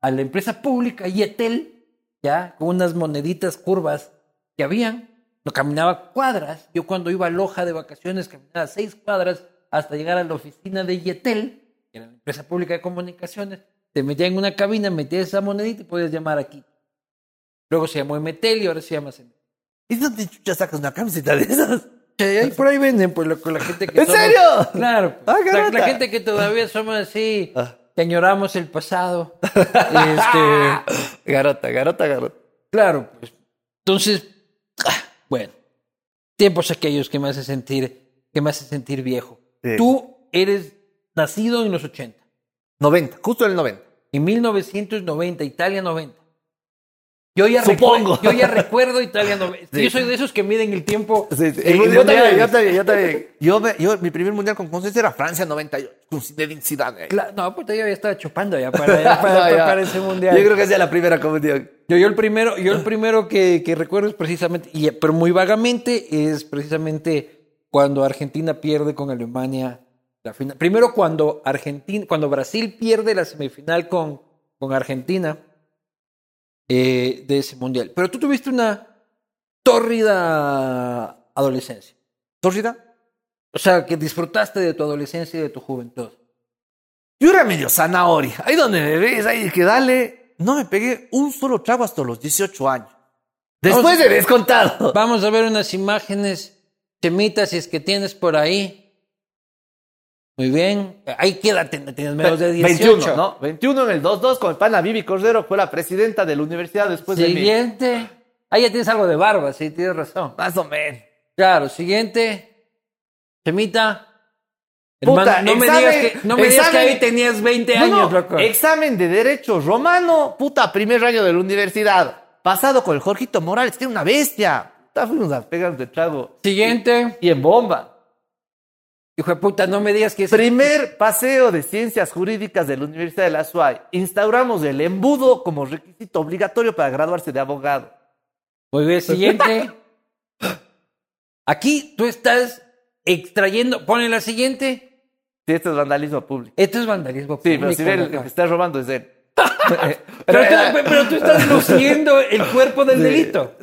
a la empresa pública y Etel, ya, con unas moneditas curvas que habían, lo caminaba cuadras. Yo cuando iba a Loja de vacaciones caminaba seis cuadras hasta llegar a la oficina de Yetel, que era la empresa pública de comunicaciones. Te metías en una cabina, metías esa monedita y podías llamar aquí. Luego se llamó Metel y ahora se llama Cemetel. ¿Y dónde chucha sacas una camiseta de esas? Ahí por ahí venden, pues, loco, la gente que ¿En somos- serio? Claro. pues, Ah, la, la gente que todavía somos así, Ah. que añoramos el pasado. este, Garota, garota, garota. claro, pues. Entonces, ah, bueno, tiempos aquellos que me hacen sentir, que me hacen sentir viejo. Sí. Tú eres nacido en los 80, 90, justo en el 90. en 1990, Italia 90. Yo ya, Supongo. yo ya recuerdo Italia 90. Sí. Yo soy de esos que miden el tiempo. Sí, sí. en yo, también, yo también, yo también. Yo, me- yo- mi primer mundial con conciencia era Francia 98, con Zinedine Zidane. Cla- No, puta, yo ya estaba chupando ya para, ya para, No, ya. para ese mundial. Yo creo que sea la primera comunión. Yo, yo el primero, yo el primero que, que recuerdo es precisamente, y, pero muy vagamente, es precisamente cuando Argentina pierde con Alemania la final. Primero cuando Argentina, cuando Brasil pierde la semifinal con, con Argentina eh, de ese mundial. Pero tú tuviste una tórrida adolescencia. ¿Tórrida? O sea, que disfrutaste de tu adolescencia y de tu juventud. Yo era medio zanahoria. Ahí donde me ves, ahí que dale. No me pegué un solo trago hasta los 18 años. Después de descontado. Vamos a ver unas imágenes, chemitas, si es que tienes por ahí. Muy bien. Ahí quédate, tienes menos de 18. 21, ¿no? 21 en el 2-2 con el pana Vivi Cordero, fue la presidenta de la universidad después de mí. Siguiente. Ahí ya tienes algo de barba, sí, tienes razón. Más o menos. Claro, siguiente. Chemita. Puta, Hermano, no me digas que, no me digas que ahí tenías 20 No, años, loco. Examen de Derecho Romano, puta, primer año de la universidad. Pasado con el Jorgito Morales, era una bestia. Puta, fuimos a pegar de trago. Siguiente. Y en bomba. Hijo de puta, no me digas que es... Primer paseo de ciencias jurídicas de la Universidad de la SUAY. Instauramos el embudo como requisito obligatorio para graduarse de abogado. Muy bien, siguiente. Aquí tú estás extrayendo... Pone la siguiente. Sí, esto es vandalismo público. Esto es vandalismo Sí, pero público, si ven, el que está robando es él. Pero, tú, pero tú estás luciendo el cuerpo del delito.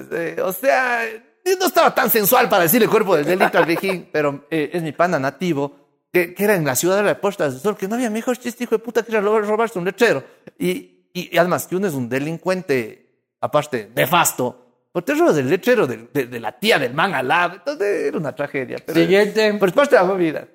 o sea, no estaba tan sensual para decir el cuerpo del delito al viejín, pero eh, es mi pana nativo, que, que era en la ciudad de la Puerta del Sol, que no había mejor chiste, hijo de puta, que era robar- robarse un lechero. Y, y, y además, que uno es un delincuente, aparte, nefasto, porque te robas el lechero de, de- de la tía del man al lado. Entonces, era una tragedia. Pero, Siguiente. pero es parte de la vida.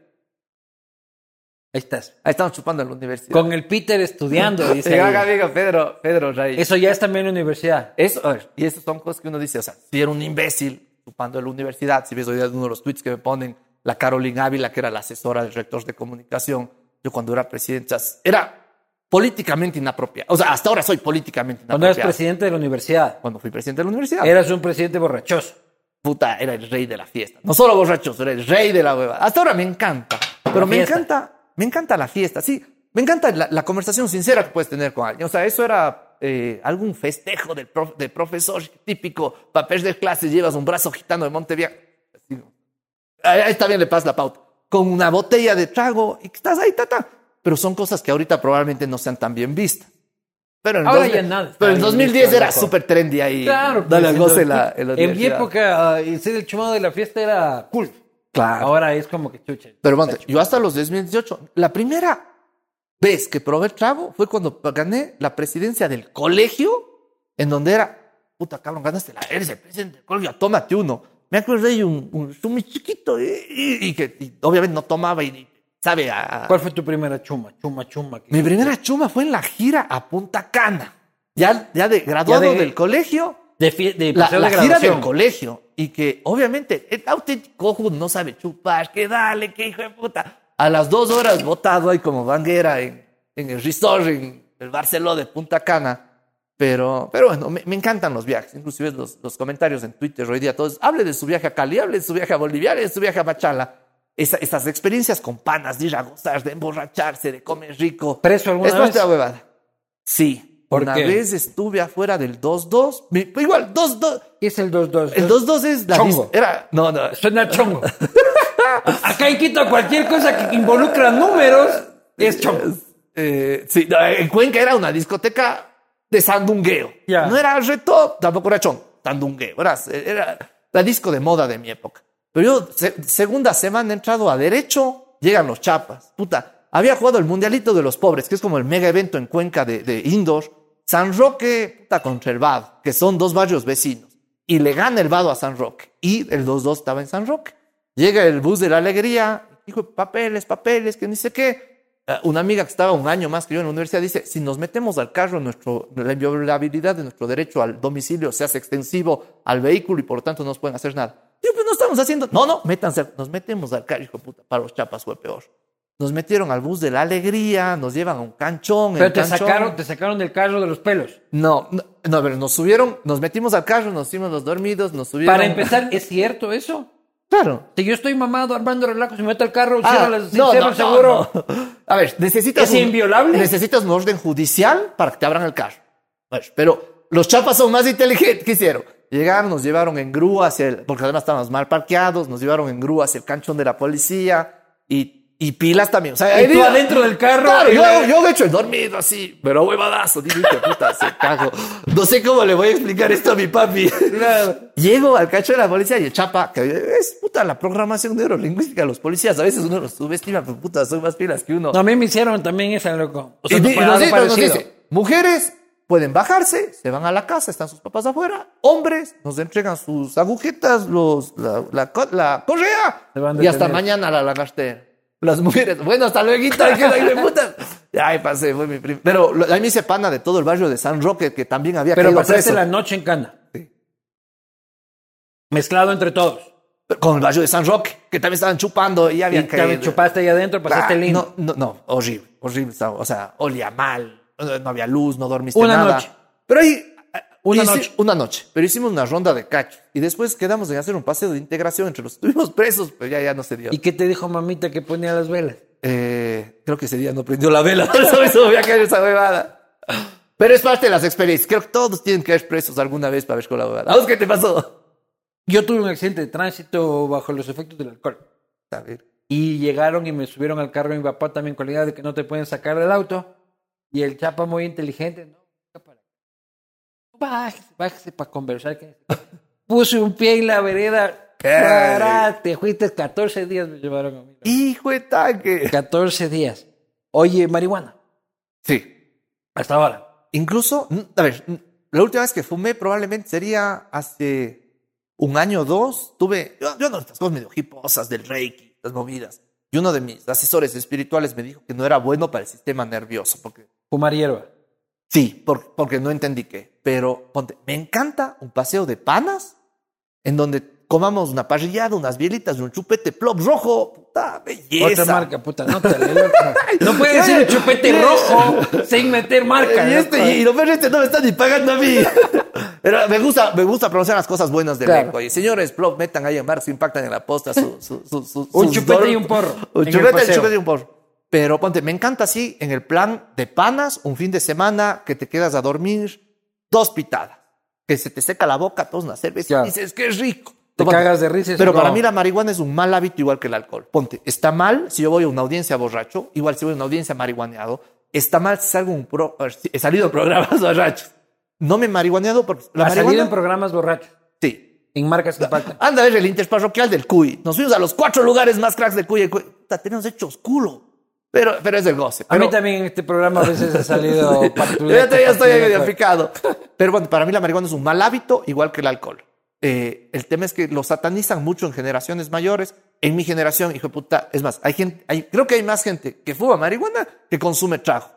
Ahí estás. Ahí estamos chupando en la universidad. Con el Peter estudiando, dice. Haga, amigo, Pedro, Pedro Rey. Eso ya es también universidad. Eso, y esas son cosas que uno dice, o sea, si era un imbécil ocupando en la universidad, si ves hoy día uno de los tweets que me ponen, la Carolina Ávila, que era la asesora del rector de comunicación, yo cuando era sea, era políticamente inapropiado. O sea, hasta ahora soy políticamente Cuando eras inapropiado. presidente de la universidad, Cuando fui presidente de la universidad. eras un presidente borrachoso. puta, era el rey de la fiesta. No solo borrachos, era el rey de la hueva. Hasta ahora me encanta. Pero me encanta, me encanta la fiesta, sí. Me encanta la, la conversación sincera que puedes tener con alguien. O sea, eso era eh, algún festejo del, prof- del profesor típico. Papel de clase, llevas un brazo gitano de Montevideo. Ahí está bien, le pasas la pauta. Con una botella de trago y que estás ahí, tata. Pero son cosas que ahorita probablemente no sean tan bien vistas. Pero en, Ahora 2000 ya nada pero en bien 2010 visto, era súper trendy ahí. Claro, Dale pues, goce en la, en la En mi época, y ser el chumado de la fiesta era cool. Claro. Ahora es como que chucha. Pero bueno, yo hasta los 2018, la primera vez que probé el trago fue cuando gané la presidencia del colegio, en donde era, puta cabrón, ganaste la, eres el presidente del colegio, tómate uno. Me acuerdo de un, un zumi chiquito eh, y, que y obviamente no tomaba y, sabe a... ¿Cuál fue tu primera chuma? Chuma, chuma. Mi primera chuma fue en la gira a Punta Cana. Ya, ya de graduado Ya de- del colegio, De, de la, la de gira del colegio. Y que obviamente el auténtico ojo no sabe chupar, que dale, que hijo de puta. A las dos horas botado ahí como banguera en, en el resort, en el Barceló de Punta Cana. Pero, pero bueno, me, me encantan los viajes. Inclusive los, los comentarios en Twitter hoy día todos, hable de su viaje a Cali, hable de su viaje a Bolivia, hable de su viaje a Machala. Esa- estas experiencias con panas, de ir a gozar, de emborracharse, de comer rico. ¿Preso alguna ¿Es vez? de la huevada? Sí. ¿Por Una qué? vez estuve afuera del 2-2. Mi- pues Igual, 2-2. ¿Qué es el 2-2? El 2-2 es la Chongo. Era, no, no. Suena chongo. Acá en Quito cualquier cosa que involucra números es chongo. Eh, sí, en Cuenca era una discoteca de sandungueo. No era reto, tampoco era chon, sandungueo. Era, era la disco de moda de mi época. Pero yo, se- segunda semana he entrado a derecho, llegan los chapas. Puta, había jugado el Mundialito de los Pobres, que es como el mega evento en Cuenca de, de indoor. San Roque, puta, contra el Vado, que son dos barrios vecinos. Y le gana el Vado a San Roque. Y el 2-2 estaba en San Roque. Llega el bus de la alegría, dijo, papeles, papeles, que ni sé qué. Eh, Una amiga que estaba un año más que yo en la universidad dice, si nos metemos al carro, nuestro, la inviolabilidad de nuestro derecho al domicilio se hace extensivo al vehículo y por tanto no nos pueden hacer nada. Digo, pues no estamos haciendo. No, no, métanse, nos metemos al carro, hijo de puta, para los chapas fue peor. Nos metieron al bus de la alegría, nos llevan a un canchón. Pero el te canchón- sacaron, te sacaron del carro de los pelos. No, no, no, ver, nos subieron, nos metimos al carro, nos hicimos los dormidos, nos subieron. Para empezar, ¿es cierto eso? Claro. Si yo estoy mamado armando relajos y me meto al carro, Ah, cierro, las- no, cierro no, el seguro. A ver, necesitas. ¿Es inviolable? Necesitas un orden judicial para que te abran el carro. Ver, pero los chapas son más inteligentes. ¿Qué hicieron? Llegaron, nos llevaron en grúa hacia el. Porque además estábamos mal parqueados, nos llevaron en grúa hacia el canchón de la policía y, y pilas también. O sea, Y tú adentro del carro. Claro, yo, la- yo he hecho el dormido así, pero huevadazo, dije, "Hijo de puta, se cago. No sé cómo le voy a explicar esto a mi papi. Claro. Llego al cacho de la policía y el chapa, que es puta la programación neurolingüística de los policías. A veces uno los subestima, pero puta, son más pilas que uno. No, a mí me hicieron también esa, loco. O sea, y, no nos, nos dice, mujeres pueden bajarse, se van a la casa, están sus papás afuera. Hombres nos entregan sus agujetas, los, la, la, la correa. Y hasta mañana la lagartera. Las mujeres, bueno, hasta luego, que de puta. Ay, pasé, fue mi prim- Pero lo- a mí me hice pana de todo el barrio de San Roque, que también había Pero caído pasaste preso. la noche en Cana. Sí. Mezclado entre todos. Con el barrio de San Roque, que también estaban chupando y Y habían también caído. chupaste ahí adentro, pasaste Ah, lindo. No, no, no, horrible, horrible. O sea, olía mal, no no había luz, no dormiste Una nada. noche. Pero ahí... Una hici- noche. Una noche. Pero hicimos una ronda de cacho. Y después quedamos en hacer un paseo de integración entre los... Estuvimos presos, pero ya, ya no se dio. ¿Y qué te dijo mamita que ponía las velas? Eh, creo que ese día no prendió la vela. Por eso me subí a caer esa huevada. Pero es parte de las experiencias. Creo que todos tienen que ir presos alguna vez para ver con la huevada. ¿A vos qué te pasó? Yo tuve un accidente de tránsito bajo los efectos del alcohol. A ver. Y llegaron y me subieron al carro de mi papá también con la idea de que no te pueden sacar del auto. Y el chapa muy inteligente, no. Bájese, bájese para conversar. Puse un pie en la vereda. Para, te fuiste 14 días me llevaron a mí. Hijo de tanque. 14 días. Oye, marihuana, Sí. hasta ahora. Incluso, mm, a ver, mm, la última vez que fumé probablemente sería hace un año o dos. Tuve, yo, yo no, estas cosas medio hiposas del reiki, las movidas. Y uno de mis asesores espirituales me dijo que no era bueno para el sistema nervioso, porque Fumar hierba. Sí, por- porque no entendí qué. Pero ponte, me encanta un paseo de panas en donde comamos una parrillada, unas bielitas, un chupete plop rojo. Puta belleza. Otra marca, puta, no te. No puede decir un chupete rojo sin meter marca. Y, este, y lo peor este no me está ni pagando a mí. Pero me gusta, me gusta pronunciar las cosas buenas del Claro. Y señores, blog, metan ahí en Marcos Impactan en la posta su, su, su, su- Un chupete y un porro Un chupete y un porro. Pero ponte, me encanta así en el plan de panas, un fin de semana que te quedas a dormir, dos pitadas, que se te seca la boca, todos una cerveza Claro. y dices que es rico. Te Ponte, cagas de risa. pero para mí la marihuana es un mal hábito igual que el alcohol. Ponte, está mal si yo voy a una audiencia borracho, igual si voy a una audiencia marihuaneado. Está mal si salgo un pro, he salido en programas borrachos. No me he marihuaneado porque la salido marihuana... en programas borrachos. Sí. En marcas que impactan. Anda a ver el interparroquial del Cuy. Nos fuimos a los cuatro lugares más cracks del. El Cuy. Puta, tenemos hechos culo. Pero, pero es el goce. A Pero- mí también en este programa a veces ha salido Yo todavía estoy medio picado. Pero bueno, para mí la marihuana es un mal hábito, igual que el alcohol. Eh, el tema es que lo satanizan mucho en generaciones mayores. En mi generación, hijo de puta, es más, hay gente, hay, creo que hay más gente que fuma marihuana que consume trago.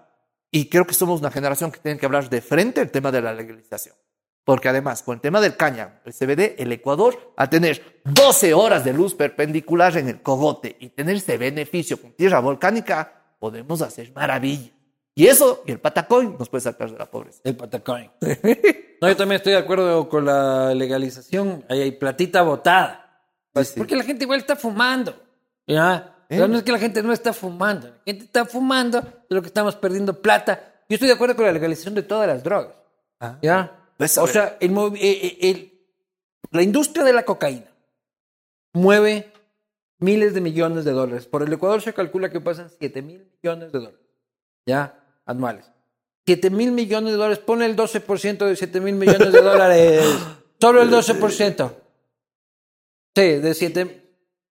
Y creo que somos una generación que tiene que hablar de frente el tema de la legalización. Porque además, con el tema del cáñamo, el CBD, el Ecuador, a tener 12 horas de luz perpendicular en el cogote y tener ese beneficio con tierra volcánica, podemos hacer maravillas. Y eso, y el patacoin, nos puede sacar de la pobreza. El patacoin. No, yo también estoy de acuerdo con la legalización. Ahí hay platita botada. Pues, Sí, sí. Porque la gente igual está fumando. ¿Ya? Pero no es que la gente no está fumando. La gente está fumando de lo que estamos perdiendo plata. Yo estoy de acuerdo con la legalización de todas las drogas. Ah. ¿Ya? Ves, O sea, el, movi- eh, eh, el- la industria de la cocaína mueve miles de millones de dólares. Por el Ecuador se calcula que pasan 7 mil millones de dólares. ¿Ya? Anuales. 7 mil millones de dólares. Pone el 12% de 7 mil millones de dólares. Solo el 12%. Sí, de 7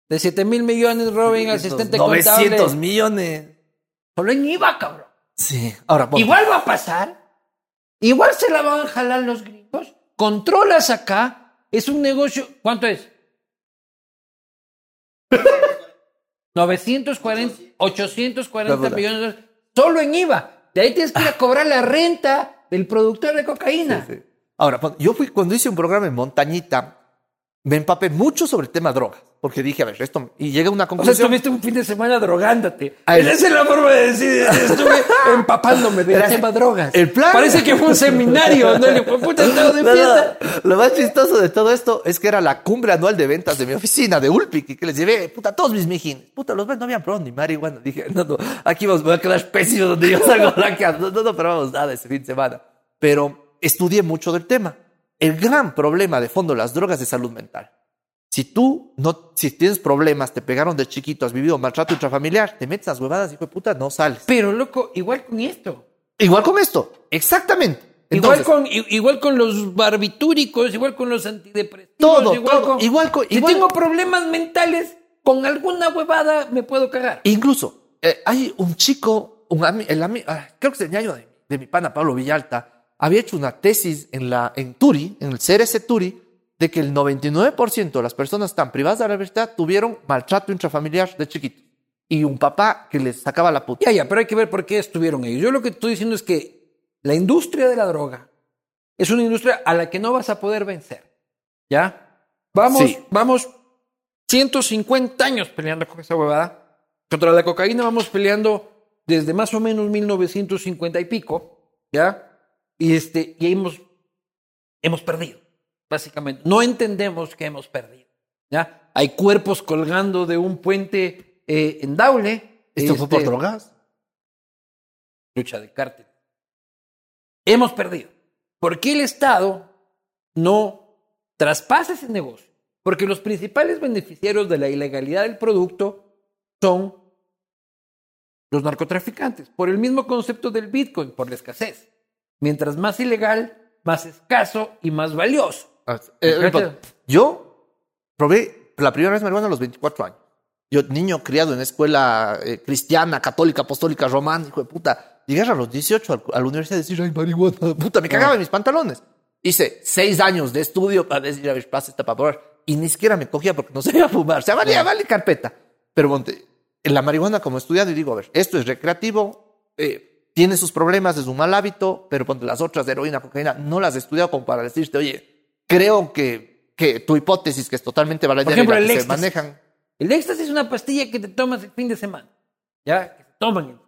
de siete mil millones, Robin, asistente 900 contable. millones. Solo en IVA, cabrón. Sí. Ahora, ponte. Igual va a pasar. Igual se la van a jalar los gringos. Controlas acá. Es un negocio. ¿Cuánto es? 940, 840 Dámela. millones de dólares. Solo en IVA. De ahí tienes que ir a cobrar la renta del productor de cocaína. Sí. Ahora, pon- yo fui, cuando hice un programa en Montañita, me empapé mucho sobre el tema drogas. Porque dije, a ver, esto. Y llegué a una O sea, conclusión. estuviste un fin de semana drogándote. Ay, Esa es la forma de decir, estuve empapándome del Era- tema drogas. el plan- Parece que fue un seminario, ¿no? Le fue puta estado de No, no, fiesta. Lo más chistoso de todo esto es que era la cumbre anual de ventas de mi oficina, de Ulpic, y que les llevé, puta, todos mis mijines. Puta, los ves, no habían probado ni marihuana. Dije, no, no, aquí vamos, me voy a quedar pésimo donde yo salgo blanqueado. No, no, no probamos nada ese fin de semana. Pero estudié mucho del tema. El gran problema de fondo de las drogas es salud mental. Si tú no, si tienes problemas, te pegaron de chiquito, has vivido maltrato intrafamiliar, te metes las huevadas, hijo de puta, no sales. Pero, loco, igual con esto. Igual con esto, exactamente. Igual Entonces, con, i- igual con los barbitúricos, igual con los antidepresivos. Todo, igual todo, con, igual con- Si igual- tengo problemas mentales, con alguna huevada me puedo cagar. Incluso, eh, hay un chico, un el ah, creo que es el ñaño de, de mi pana Pablo Villalta, había hecho una tesis en, la, en Turi, en el CRC Turi, de que el 99% de las personas tan privadas de la libertad tuvieron maltrato intrafamiliar de chiquitos. Y un papá que les sacaba la puta. Ya, ya, pero hay que ver por qué estuvieron ellos. Yo lo que estoy diciendo es que la industria de la droga es una industria a la que no vas a poder vencer. ¿Ya? Vamos, Sí. vamos 150 años peleando con esa huevada. Contra la cocaína vamos peleando desde más o menos 1950 y pico, ¿ya? Y, este, y hemos, hemos perdido, básicamente. No entendemos que hemos perdido, ¿ya? Hay cuerpos colgando de un puente eh, en Daule. ¿Esto fue por este, drogas? lucha de cártel. Hemos perdido. ¿Por qué el Estado no traspasa ese negocio? Porque los principales beneficiarios de la ilegalidad del producto son los narcotraficantes, por el mismo concepto del Bitcoin, por la escasez. Mientras más ilegal, más escaso y más valioso. Ah, eh, yo probé la primera vez marihuana a los 24 años. Yo, niño criado en escuela eh, cristiana, católica, apostólica, romana, hijo de puta. Llegué a los 18 al- a la universidad a decir, ay, marihuana, puta, me cagaba en mis pantalones. Hice seis años de estudio para decir, a ver, pasa esta para probar. Y ni siquiera me cogía porque no sabía fumar. O sea, valía, vale carpeta. Pero monte, en la marihuana como estudiante digo, a ver, esto es recreativo, eh, tiene sus problemas, es un mal hábito, pero ponte las otras de heroína, cocaína, no las he estudiado como para decirte, oye, creo que, que tu hipótesis, que es totalmente ejemplo, y la el que se éxtasis. manejan. El éxtasis es una pastilla que te tomas el fin de semana. ¿Ya? Que se toman.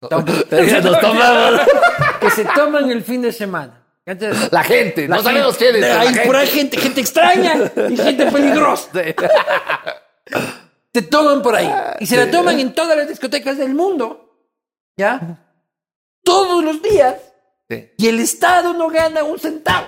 Ya nos tomamos. que se toman el fin de semana. La gente, la no sabemos gente- quién es. Hay por ahí gente. gente, gente extraña y gente peligrosa. Te toman por ahí. Y se la toman en todas las discotecas del mundo. ¿Ya? Todos los días. Sí. Y el Estado no gana un centavo.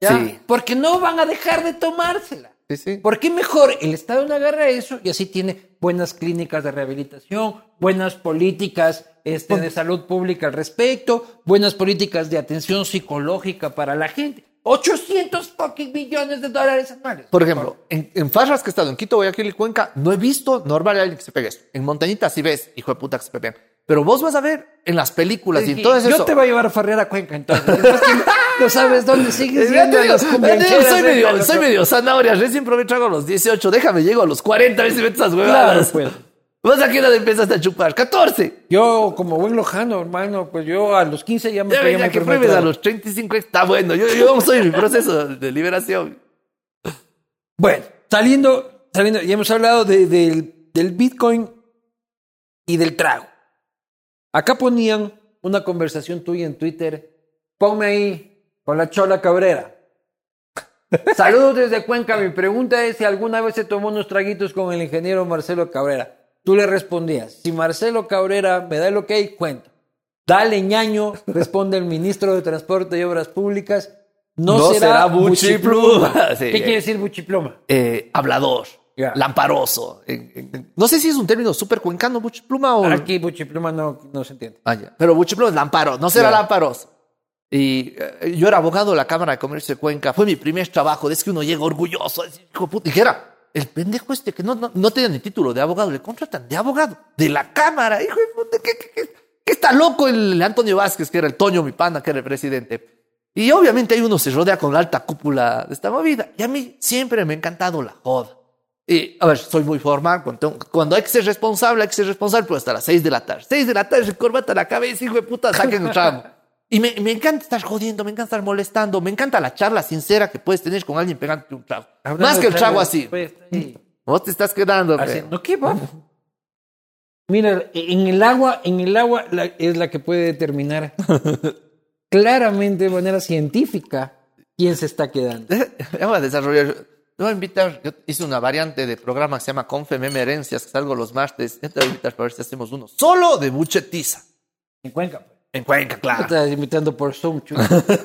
¿Ya? Sí. Porque no van a dejar de tomársela. Sí, sí. ¿Por qué mejor el Estado no agarra eso y así tiene buenas clínicas de rehabilitación, buenas políticas este, de salud pública al respecto, buenas políticas de atención psicológica para la gente? 800 fucking millones de dólares anuales. Por ejemplo, en, en farras que he estado en Quito, Guayaquil y Cuenca, no he visto normal a alguien que se pegue esto. En Montañita sí ves, hijo de puta, que se pegan. Pero vos vas a ver en las películas y en todo eso. Yo te voy a llevar a farrear a Cuenca entonces. No sabes dónde sigues cumbiancheras, soy medio, soy medio zanahoria. Recién probé trago a los 18. Déjame, llego a los 40 a ver si metes esas Claro, huevadas. pues. ¿Vos a qué edad empezaste a chupar? 14. Yo, como buen lojano, hermano, pues yo a los 15 ya me Ya, pegué ya mi que pruebes a los 35 está bueno. Yo, yo en mi proceso de liberación. Bueno, saliendo, saliendo, ya hemos hablado de- del, del Bitcoin y del trago. Acá ponían una conversación tuya en Twitter. Ponme ahí con la Chola Cabrera. Saludos desde Cuenca. Mi pregunta es si alguna vez se tomó unos traguitos con el ingeniero Marcelo Cabrera. Tú le respondías, si Marcelo Cabrera me da el ok, cuento. Dale ñaño, responde el ministro de Transporte y Obras Públicas. No, No será, será buchipluma. ¿Qué quiere decir buchipluma? Eh, hablador. Lamparoso. No sé si es un término súper cuencano, buchipluma o. Aquí buchipluma no, no se entiende. Ah, ya. Pero buchipluma es lamparo. No será Ya. lamparoso. Y eh, yo era abogado de la Cámara de Comercio de Cuenca. Fue mi primer trabajo. Es que uno llega orgulloso. hijo puta. Dijera, el pendejo este que no, no, no tenía ni título de abogado, le contratan de abogado de la Cámara. Hijo de puta, ¿qué, qué, qué- qué está loco el Antonio Vázquez, que era el Toño, mi pana, que era el presidente? Y obviamente ahí uno se rodea con la alta cúpula de esta movida. Y a mí siempre me ha encantado la joda. Y, a ver, soy muy formal. Cuando, cuando hay que ser responsable, hay que ser responsable, pero hasta las seis de la tarde. Seis de la tarde, corbata a la cabeza, hijo de puta, saquen el tramo. Y me, me encanta estar jodiendo, me encanta estar molestando, me encanta la charla sincera que puedes tener con alguien pegándote un trago. Más que el trago así. Pues, ahí, Vos te estás quedando. haciendo qué, va? Mira, en el agua, en el agua la- es la que puede determinar claramente de manera científica quién se está quedando. Vamos a desarrollar. Te voy a invitar. Yo hice una variante de programa que se llama Confememe Herencias, que salgo los martes. Yo te voy a invitar para ver si hacemos uno solo de buchetiza. En Cuenca. pues. En Cuenca, claro. estás invitando por Zoom, chulo.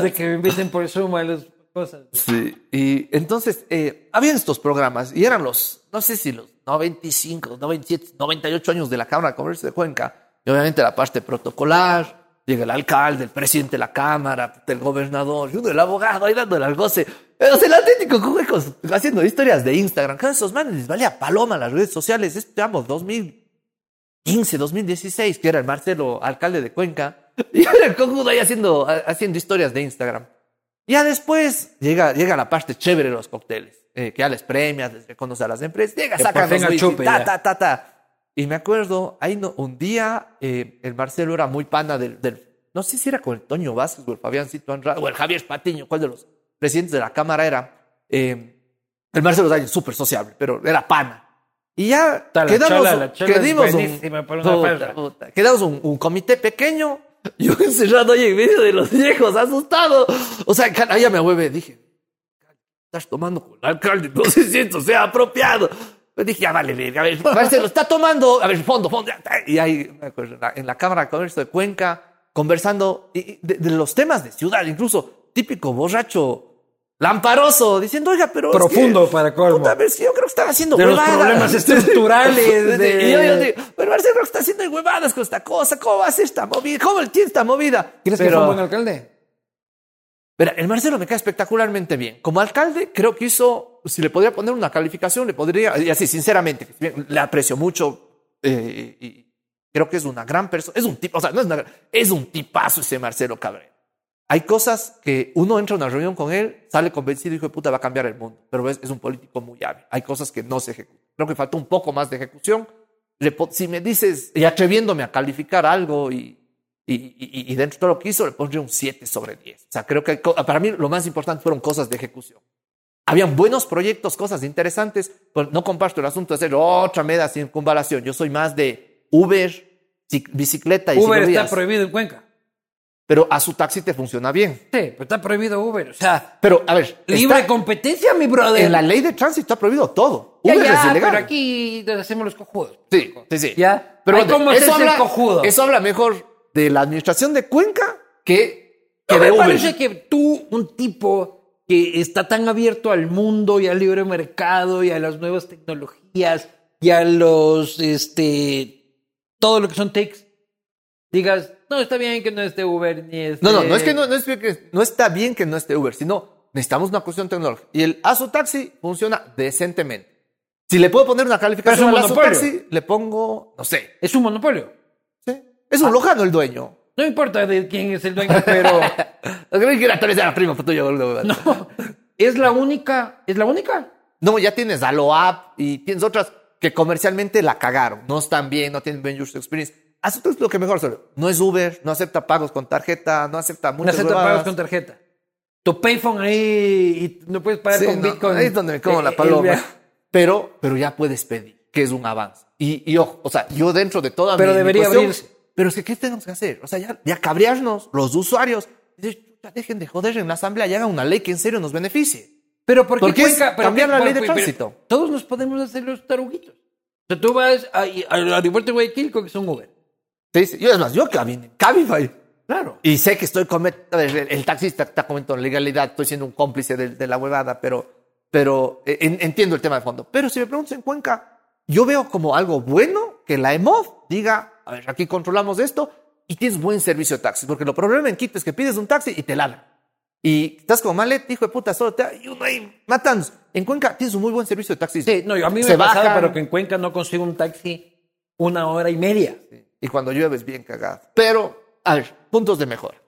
De que me inviten por Zoom a las cosas. Sí. Y entonces, eh, había estos programas y eran los, no sé si los 95, 97, 98 años de la Cámara de Comercio de Cuenca. Y obviamente la parte protocolar. Llega el alcalde, el presidente de la Cámara, el gobernador, y uno el abogado ahí dándole al goce. O sea, el Atlético haciendo historias de Instagram. Cada esos manes les valía paloma las redes sociales. Estamos 2015, 2016, que era el Marcelo, alcalde de Cuenca. Y era el cojudo ahí haciendo, haciendo historias de Instagram. Ya después llega, llega la parte chévere de los cócteles, eh, que ya les premias, les reconoce a las empresas, llega, Que sacan los whisky, chupe, ta, ta, ta, ta. Y me acuerdo, ahí no, un día eh, el Marcelo era muy pana del, del, no sé si era con el Toño Vázquez o el Fabiancito Andrade o el Javier Patiño, cuál de los presidentes de la Cámara era. Eh, el Marcelo era súper sociable, pero era pana. Y ya la quedamos, chola, la chola quedimos un- puta, puta. quedamos un, un comité pequeño. Yo encerrado ahí en medio de los viejos, asustado. O sea, ahí ya me vuelve, dije, estás tomando con el alcalde, no sé si esto sea apropiado. Pues dije, ya vale, a ver, Marcelo, está tomando, a ver, fondo, fondo. Y ahí, me acuerdo, en la- Cámara de Comercio de Cuenca, conversando de los temas de ciudad, incluso típico borracho lamparoso, diciendo, oiga, pero. es Profundo que- para colmo. Puta, es que yo creo que están haciendo De los huevadas. problemas estructurales, de- Y yo, yo digo, pero Marcelo creo que está haciendo huevadas con esta cosa, ¿cómo va a ser esta movida? ¿Cómo tiene esta movida? ¿Crees que pero, fue un buen alcalde? Verá, el Marcelo me cae espectacularmente bien. Como alcalde, creo que hizo, si le podría poner una calificación, le podría, y así, sinceramente, que le aprecio mucho eh, y creo que es una gran persona, es un tipo, o sea, no es una gran- es un tipazo ese Marcelo Cabrera. Hay cosas que uno entra a una reunión con él, sale convencido y dijo, puta, va a cambiar el mundo. Pero es, es un político muy hábil. Hay cosas que no se ejecutan. Creo que faltó un poco más de ejecución. Si me dices, y atreviéndome a calificar algo y, y, y- y dentro de todo lo que hizo, le pondría un 7 sobre 10. O sea, creo que para mí lo más importante fueron cosas de ejecución. habían buenos proyectos, cosas interesantes, pero no comparto el asunto de hacer otra mega circunvalación. Yo soy más de Uber, cic- bicicleta y Uber ciclovías. está prohibido en Cuenca. Pero a su taxi te funciona bien. Sí, pero está prohibido Uber. O sea, Pero, a ver, libre competencia, mi brother. en la ley de tránsito está prohibido todo. Ya, Uber ya, es ilegal. pero aquí hacemos los cojudos. Sí, sí, sí. Ya. Pero bueno, cómo eso, el habla, cojudo. eso habla mejor de la administración de Cuenca que, que No, de me Uber. parece que tú, un tipo que está tan abierto al mundo y al libre mercado y a las nuevas tecnologías y a los, este, todo lo que son techs, digas, no, está bien que no esté Uber ni este... No, no, no es que no, no es que no está bien que no esté Uber, sino necesitamos una cuestión tecnológica. Y el Asu Taxi funciona decentemente. Si le puedo poner una calificación al un Asu monopolio. Taxi, le pongo, no sé. Es un monopolio. ¿sí? Es Ah. un lojano el dueño. No importa de quién es el dueño, pero Creí que era tal vez era primo tuyo. boludo. no, es la única, es la única. No, ya tienes Alo App y tienes otras que comercialmente la cagaron. No están bien, no tienen buen user experience. Es lo que mejor hace. No es Uber, no acepta pagos con tarjeta, no acepta No muchas acepta huevadas. pagos con tarjeta. Tu payphone ahí y no puedes pagar Sí, con no, Bitcoin. Ahí es donde me como Eh, la el paloma. viaje. Pero, pero ya puedes pedir, que es un avance. Y, y ojo, o sea, yo dentro de toda Pero mi- mi debería cuestión, abrirse. Pero es que, ¿qué tenemos que hacer? O sea, ya, ya cabrearnos, los usuarios. Decir, "Chuta, dejen de joder en la asamblea y hagan una ley que en serio nos beneficie. Pero ¿por qué Porque Cuenca? Pero cambiar la ley de tránsito. Todos nos podemos hacer los taruguitos. O sea, tú vas a- al aeropuerto de Guayaquil con que son Uber. Yo es más, yo cabine, Cabify. Claro. Y sé que estoy cometiendo, el, el taxista está cometiendo legalidad, estoy siendo un cómplice de, de la huevada, pero, pero eh, en- entiendo el tema de fondo. Pero si me preguntas en Cuenca, yo veo como algo bueno que la EMOV diga, a ver, aquí controlamos esto y tienes buen servicio de taxi, porque lo problema en Quito es que pides un taxi y te ladran. Y estás como malet, hijo de puta, solo te y uno ahí matan. En Cuenca tienes un muy buen servicio de taxi. Sí, no, a mí me Se ha pasado, bajan. pero que en Cuenca no consigo un taxi una hora y media. Y cuando llueve es bien cagado. Pero, a ver, puntos de mejora.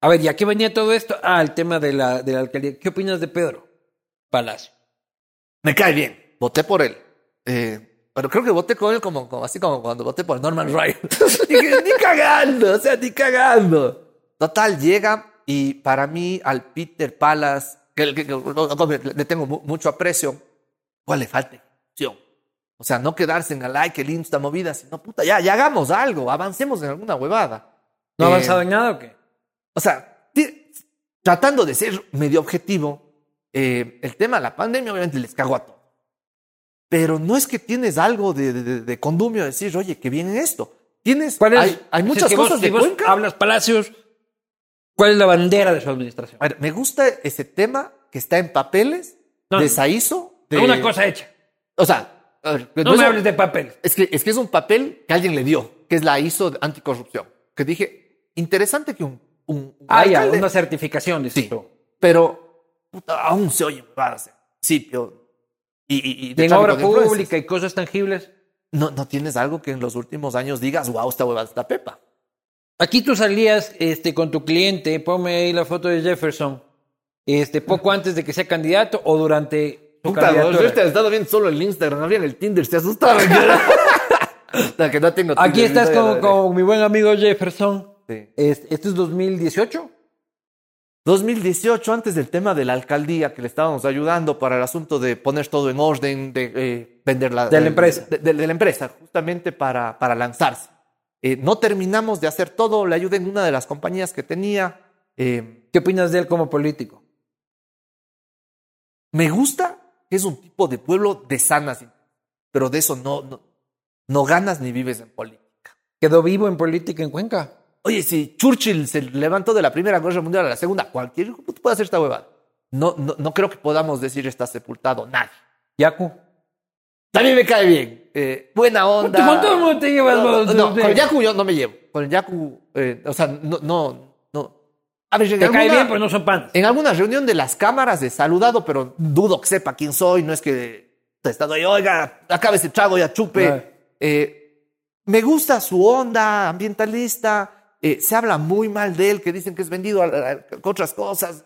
A ver, ¿y a qué venía todo esto? Ah, el tema de la, de la alcaldía. ¿Qué opinas de Pedro Palacio? Me cae bien. Voté por él. Eh, pero creo que voté con él como, como- así como cuando voté por Norman Ryan. Dije, ni cagando, o sea, ni cagando. Total, llega y para mí al Peter Palas, que, que- que- le tengo mu- mucho aprecio, ¿cuál le falta? ejecución? O sea, no quedarse en el like, que lindo esta movida, sino puta, ya, ya hagamos algo, avancemos en alguna huevada. ¿No ha Eh, avanzado en nada o qué? o sea, tratando de ser medio objetivo, eh, el tema de la pandemia obviamente les cagó a todos. Pero no es que tienes algo de, de, de- condumio de decir, oye, qué bien esto. Tienes, ¿Cuál es? hay, hay si muchas es que vos- cosas si de vos Cuenca. hablas Palacios, ¿cuál es la bandera de su administración? A ver, me gusta ese tema que está en papeles No, de. Saizo. De, Una cosa hecha. O sea, a ver, No me hables de papel. Es que, es que es un papel que alguien le dio, que es la ISO de anticorrupción. Que dije, interesante que un, un, un Ah, ya, una certificación, dices Sí, tú. pero puta, aún se oye en principio. Y, y, y en obra pública y cosas tangibles. No, no tienes algo que en los últimos años digas, wow, esta huevada está pepa. Aquí tú salías este, con tu cliente, ponme ahí la foto de Jefferson, este, poco antes de que sea candidato o durante su candidatura. he estado viendo solo el Instagram, en el Tinder, se asustaron. La que no tengo Aquí estás con, con mi buen amigo Jefferson. Sí. Este, ¿Esto es 2018? 2018, antes del tema de la alcaldía, que le estábamos ayudando para el asunto de poner todo en orden, de eh, vender la... De la empresa. De, de- de la empresa, justamente para, para lanzarse. Eh, no terminamos de hacer todo, le ayudé en una de las compañías que tenía. eh, ¿Qué opinas de él como político? me gusta es un tipo de pueblo de sanas, pero de eso no, no, no ganas ni vives en política. ¿Quedó vivo en política en Cuenca? Oye, si Churchill se levantó de la Primera Guerra Mundial a la Segunda, cualquier puede hacer esta huevada. No, no, no creo que podamos decir está sepultado nadie. Yacu. También me cae bien. Eh, buena onda. ¿Con todo el mundo te llevas No, no, con Yaku yo no me llevo. Con el Yaku, eh, o sea, no, no. A ver, Te cae alguna- bien, pues no son panes. En alguna reunión de las cámaras he saludado, pero dudo que sepa quién soy. No es que he estado ahí, oiga, acabe ese trago, ya chupe. Eh, me gusta su onda ambientalista. eh, se habla muy mal de él, que dicen que es vendido a, a- a otras cosas.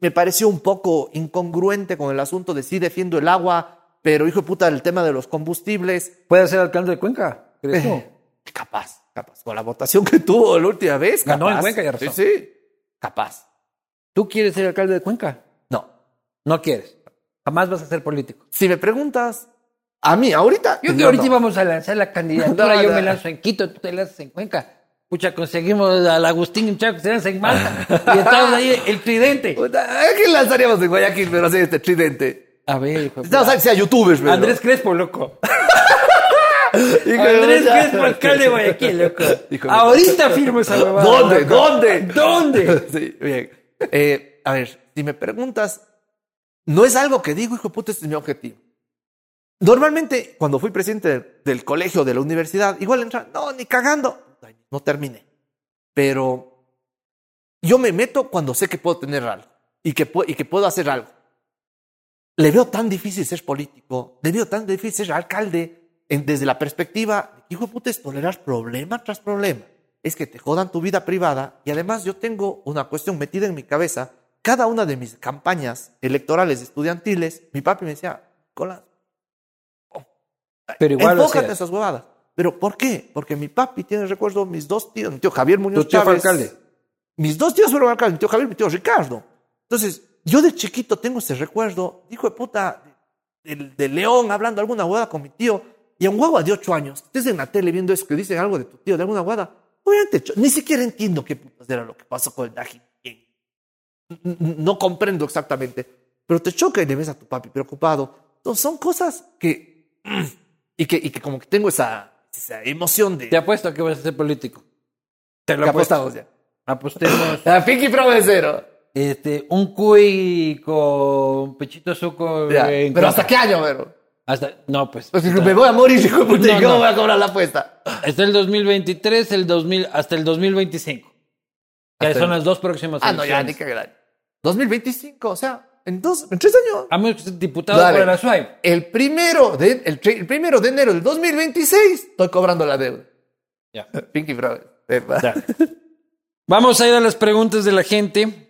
Me pareció un poco incongruente con el asunto de sí defiendo el agua, pero hijo de puta, el tema de los combustibles. ¿Puede ser alcalde de Cuenca? ¿Crees? Eh, capaz, capaz. Con la votación que tuvo la última vez. Ganó en capaz. Cuenca, ya razón. Sí, sí. Capaz. ¿Tú quieres ser alcalde de Cuenca? No. No quieres. Jamás vas a ser político. Si me preguntas, a mí, ahorita. Yo que no, ahorita no. íbamos a lanzar la candidatura, No, yo no. me lanzo en Quito, tú te lanzas en Cuenca. Pucha, conseguimos al Agustín Chaco que se lanza en Malta. y estamos ahí, el tridente. Puta, ¿A quién lanzaríamos en Guayaquil, pero así este tridente? A ver, hijo que sea youtubers, pero. Andrés Crespo, loco. Andrés. Crespo, alcalde de Guayaquil, loco. Ahorita firmo esa huevada. ¿Dónde? loco. ¿Dónde? ¿Dónde? Sí, bien. Eh, a ver, si me preguntas, no es algo que digo, hijo de puta, este es mi objetivo. Normalmente, cuando fui presidente del, colegio, de la universidad, igual entra, no, ni cagando. No terminé. Pero yo me meto cuando sé que puedo tener algo y que, pu- y que puedo hacer algo. Le veo tan difícil ser político, le veo tan difícil ser alcalde en- desde la perspectiva hijo de puta, es tolerar problema tras problema. Es que te jodan tu vida privada y además yo tengo una cuestión metida en mi cabeza. Cada una de mis campañas electorales estudiantiles, mi papi me decía, Cola, Pero igual enfócate en esas huevadas. ¿Pero por qué? Porque mi papi tiene recuerdo mis dos tíos, mi tío Javier Muñoz Tu tío fue alcalde. Mis dos tíos fueron alcaldes, mi tío Javier y mi tío Ricardo. Entonces, yo de chiquito tengo ese recuerdo, hijo de puta, de, de León hablando alguna hueá con mi tío, y a un guagua de ocho años, estés en la tele viendo eso, que dicen algo de tu tío, de alguna guada, obviamente, yo ni siquiera entiendo qué putas era lo que pasó con el Daji. No comprendo exactamente, pero te choca y le ves a tu papi preocupado. Entonces, son cosas que, y que, y que como que tengo esa, esa emoción de... Te apuesto a que vas a ser político. Te lo apostamos ya. Apostemos. A Pinky Provecero. Este, un cuy con pechito suco. Ya, Pero. ¿hasta qué año, pero? Hasta, no, pues. Pues hasta- me voy a morir, hijo de puta, No, ¿y cómo no. voy a cobrar la apuesta? Hasta el 2023, el 2000, hasta el 2025. Que Hasta son el- las dos próximas Ah, no, ya, ni elecciones. que gran. 2025, o sea, en dos, en tres años. A seas diputado Dale. por la SWAIP. El primero, de, el, el primero de enero del 2026, estoy cobrando la deuda. Ya. Pinky Brother. Vamos a ir a las preguntas de la gente.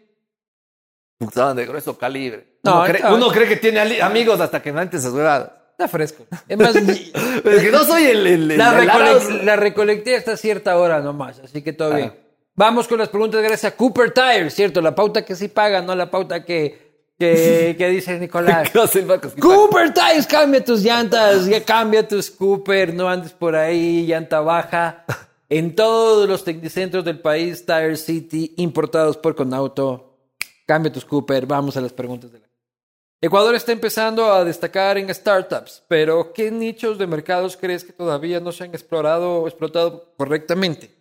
Estaban de grueso calibre. No, uno, cree, está- uno cree que tiene amigos hasta que no antes huevadas. Está fresco. Es más, Pero es que no soy el... el, el- la, Arauz. la recolecté hasta cierta hora nomás, así que todo Ah. bien. Vamos con las preguntas gracias a Cooper Tire, ¿cierto? La pauta que sí paga, no la pauta que, que, que dice Nicolás. Cooper Tires, cambia tus llantas, ya cambia tus Cooper, no andes por ahí, llanta baja. En todos los tecnicentros del país, Tire City, importados por Conauto. Cambia tus Cooper, vamos a las preguntas de la Ecuador está empezando a destacar en startups, pero ¿qué nichos de mercados crees que todavía no se han explorado o explotado correctamente?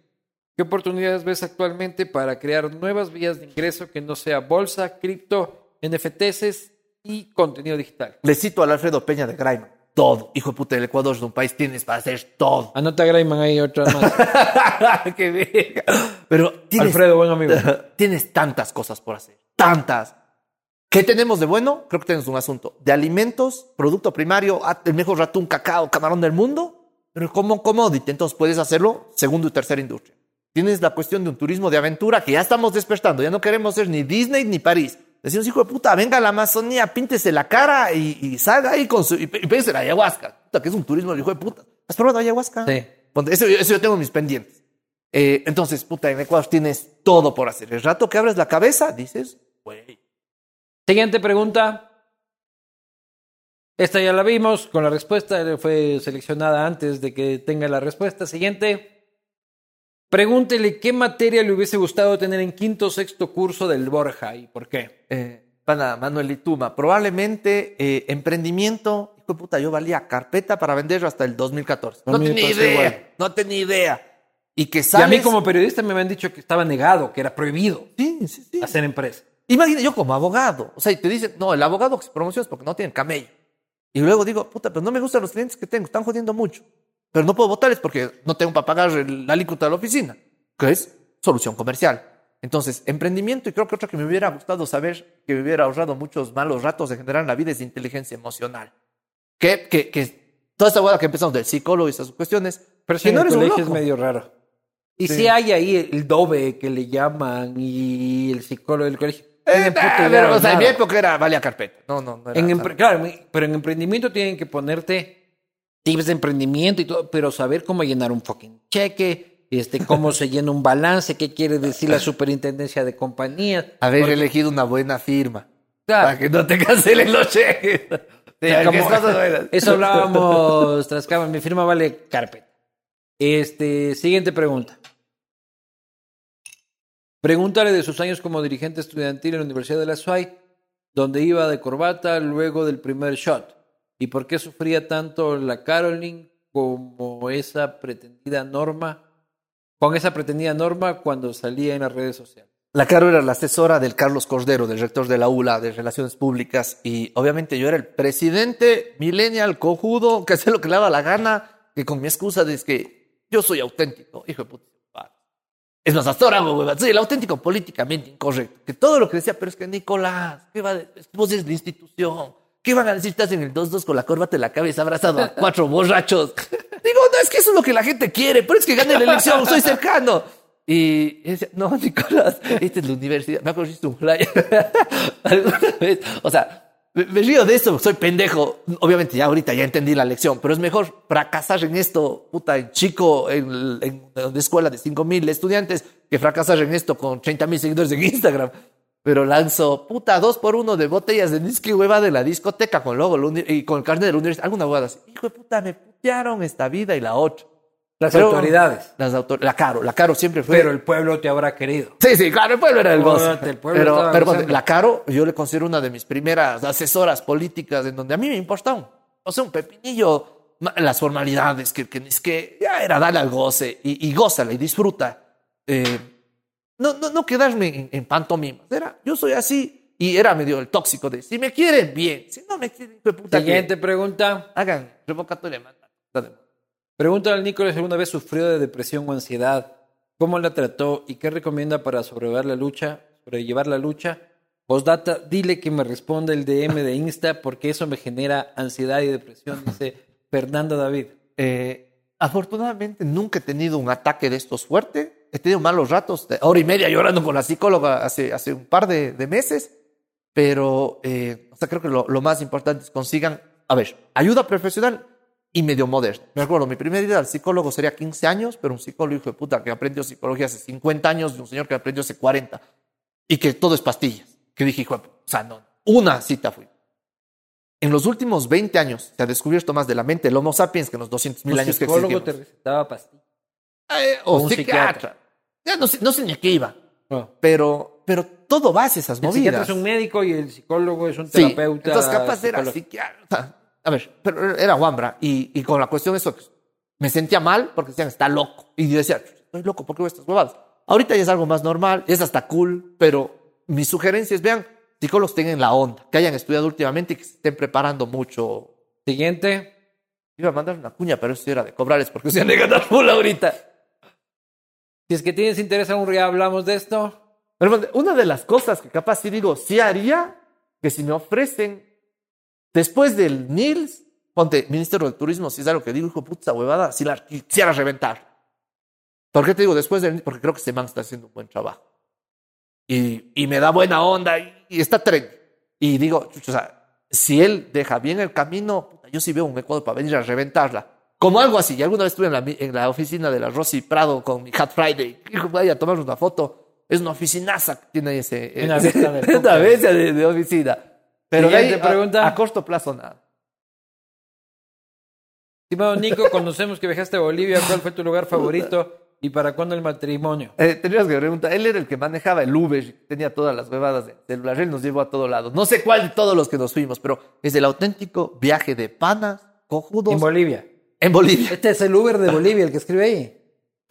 ¿Qué oportunidades ves actualmente para crear nuevas vías de ingreso que no sea bolsa, cripto, NFTs y contenido digital? Le cito al Alfredo Peña de Graiman. Todo. Hijo de puta, el Ecuador es un país, tienes para hacer todo. Anota Grayman ahí otra más. ¡Qué! Pero tienes, Alfredo, buen amigo. tienes tantas cosas por hacer. Tantas. ¿Qué tenemos de bueno? Creo que tenemos un asunto de alimentos, producto primario, ah, el mejor ratón, cacao, camarón del mundo, pero como commodity. Entonces puedes hacerlo segundo y tercera industria. Tienes la cuestión de un turismo de aventura que ya estamos despertando. Ya no queremos ser ni Disney ni París. Decimos, hijo de puta, venga a la Amazonía, píntese la cara y, y salga ahí con su. Y, y la ayahuasca. Puta, que es un turismo hijo de puta. ¿Has probado ayahuasca? Sí. Eso, eso yo tengo en mis pendientes. Eh, entonces, puta, en Ecuador tienes todo por hacer. El rato que abres la cabeza, dices, güey. Siguiente pregunta. Esta ya la vimos con la respuesta, fue seleccionada antes de que tenga la respuesta. Siguiente. Pregúntele qué materia le hubiese gustado tener en quinto o sexto curso del Borja y por qué. Eh, pana Manuel Lituma, probablemente eh, emprendimiento, hijo de puta, yo valía carpeta para venderlo hasta el 2014. A No tenía idea, igual. no tenía idea. Y que Y a sales... mí como periodista me habían dicho que estaba negado, que era prohibido Sí, sí, sí. hacer empresa. Imagina, yo como abogado, o sea, y te dicen, no, el abogado que se promociona es porque no tiene camello. Y luego digo, puta, pero no me gustan los clientes que tengo, están jodiendo mucho. Pero no puedo votarles porque no tengo para pagar el- la alícuota de la oficina, que es solución comercial. Entonces, emprendimiento, y creo que otra que me hubiera gustado saber, que me hubiera ahorrado muchos malos ratos de generar en la vida es inteligencia emocional. Que, que, que toda esta hueá que empezamos del psicólogo y esas cuestiones, Pero que si no en el eres un colegio es medio raro. Y Sí. si hay ahí el dobe que le llaman y el psicólogo del colegio. Eh, pero, o sea, en mi época era valía carpeta. No, no, no era. En claro, pero en emprendimiento tienen que ponerte tips de emprendimiento y todo, pero saber cómo llenar un fucking cheque, este, cómo se llena un balance, qué quiere decir la superintendencia de compañías. haber Porque- elegido una buena firma. Claro. Para que no te cancelen los cheques. Sí, Como- eso hablábamos tras cámara. Mi firma vale carpeta. Este, siguiente pregunta. Pregúntale de sus años como dirigente estudiantil en la Universidad de la SUAY, donde iba de corbata luego del primer shot. ¿Y por qué sufría tanto la Caroline como esa pretendida norma, con esa pretendida norma cuando salía en las redes sociales? La Caro era la asesora del Carlos Cordero, del rector de la ULA de Relaciones Públicas, y obviamente yo era el presidente millennial cojudo que hace lo que le daba la gana, que con mi excusa de que yo soy auténtico, hijo de puta. Es más, hasta ahora el auténtico políticamente incorrecto. Que todo lo que decía, pero es que Nicolás, ¿qué va de- es vos eres la institución. ¿Qué van a decir? Estás en el 2-2 con la corbata en la cabeza, abrazado a cuatro borrachos. Digo, no, es que eso es lo que la gente quiere, pero es que gane la elección, soy cercano. Y decía, no, Nicolás, esta es la universidad. Me acuerdo que hiciste un flyer alguna vez. O sea, me, río de esto, soy pendejo. Obviamente, ya ahorita ya entendí la lección, pero es mejor fracasar en esto, puta, en chico, en, en una escuela de 5 mil estudiantes, que fracasar en esto con 30 mil seguidores en Instagram. Pero lanzo, puta, dos por uno de botellas de whisky hueva de la discoteca con logo y con el carnet de la universidad. Alguna huevada así. Hijo de puta, me putearon esta vida y la otra. Las Pero- autoridades. Las autor la Caro, la Caro siempre fue. Pero el pueblo te habrá querido. Sí, sí, claro, el pueblo era el gozo. El pueblo pero, pero gozando. la Caro, yo le considero una de mis primeras asesoras políticas en donde a mí me importaba. O sea, un pepinillo, las formalidades, que, que es que ya era darle al goce y, y gózala y disfruta. Eh, no, no, no quedarme en, en pantomimas. Era, yo soy así y era medio el tóxico de si me quieren, bien. Si no me quieren, puta, Siguiente pregunta. hagan revocatoria. Pregunta al Nico si alguna vez sufrió de depresión o ansiedad, cómo la trató y qué recomienda para sobrellevar la lucha, sobrellevar la lucha. Postdata, dile que me responda el DM de Insta porque eso me genera ansiedad y depresión, dice Fernanda David. Eh, afortunadamente nunca he tenido un ataque de estos fuerte. He tenido malos ratos, de hora y media llorando con la psicóloga hace, hace un par de, de meses. Pero, eh, o sea, creo que lo, lo más importante es consigan, a ver, ayuda profesional y medio moderna. Me acuerdo, mi primera idea al psicólogo sería 15 años, pero un psicólogo hijo de puta que aprendió psicología hace 50 años y un señor que aprendió hace 40 y que todo es pastillas. Que dije, hijo de puta, o sea, no, una cita fui. En los últimos 20 años se ha descubierto más de la mente el Homo sapiens que en los 200 mil años que psicólogo existimos. te recetaba pastillas. Eh, o, un psiquiatra. Ya no no sé ni a qué iba, No. pero, pero todo va hacia esas El psiquiatra movidas. es un médico y el psicólogo es un Sí, terapeuta. entonces capaz era psiquiatra. A ver, pero era Wambra. Y, y con la cuestión de eso, me sentía mal porque decían, está loco. Y yo decía, estoy loco, ¿por qué veo estas huevadas? Ahorita ya es algo más normal, es hasta cool, pero mis sugerencias, vean, psicólogos tengan la onda, que hayan estudiado últimamente y que se estén preparando mucho. Siguiente. Iba a mandar una cuña, pero eso era de cobrarles porque se han de ganar full ahorita. Si es que tienes interés aún ya hablamos de esto. Pero una de las cosas que capaz sí digo, sí haría, que si me ofrecen, después del NILS, ponte, Ministerio del Turismo, si es algo que digo, hijo puta huevada, si la quisiera reventar. ¿Por qué te digo después del NILS? Porque creo que ese man está haciendo un buen trabajo. Y, y me da buena onda y, y está tren. Y digo, o sea, si él deja bien el camino, puta, yo sí veo un Ecuador para venir a reventarla. Como algo así. Y alguna vez estuve en la, en la oficina de la Rosy Prado con mi Hat Friday. Dijo, vaya a tomarnos una foto. Es una oficinaza que tiene ese. Una ese- una de, de oficina. Pero de ahí, Siguiente a- pregunta. A, corto plazo, nada. Estimado Nico, conocemos que viajaste a Bolivia. ¿Cuál fue tu lugar favorito y para cuándo el matrimonio? Eh, tenías que preguntar. Él era el que manejaba el Uber, tenía todas las huevadas del celular. Él nos llevó a todo lado. No sé cuál de todos los que nos fuimos, pero es el auténtico viaje de panas, cojudos. En Bolivia. en Bolivia. Este es el Uber de Bolivia, el que escribe ahí.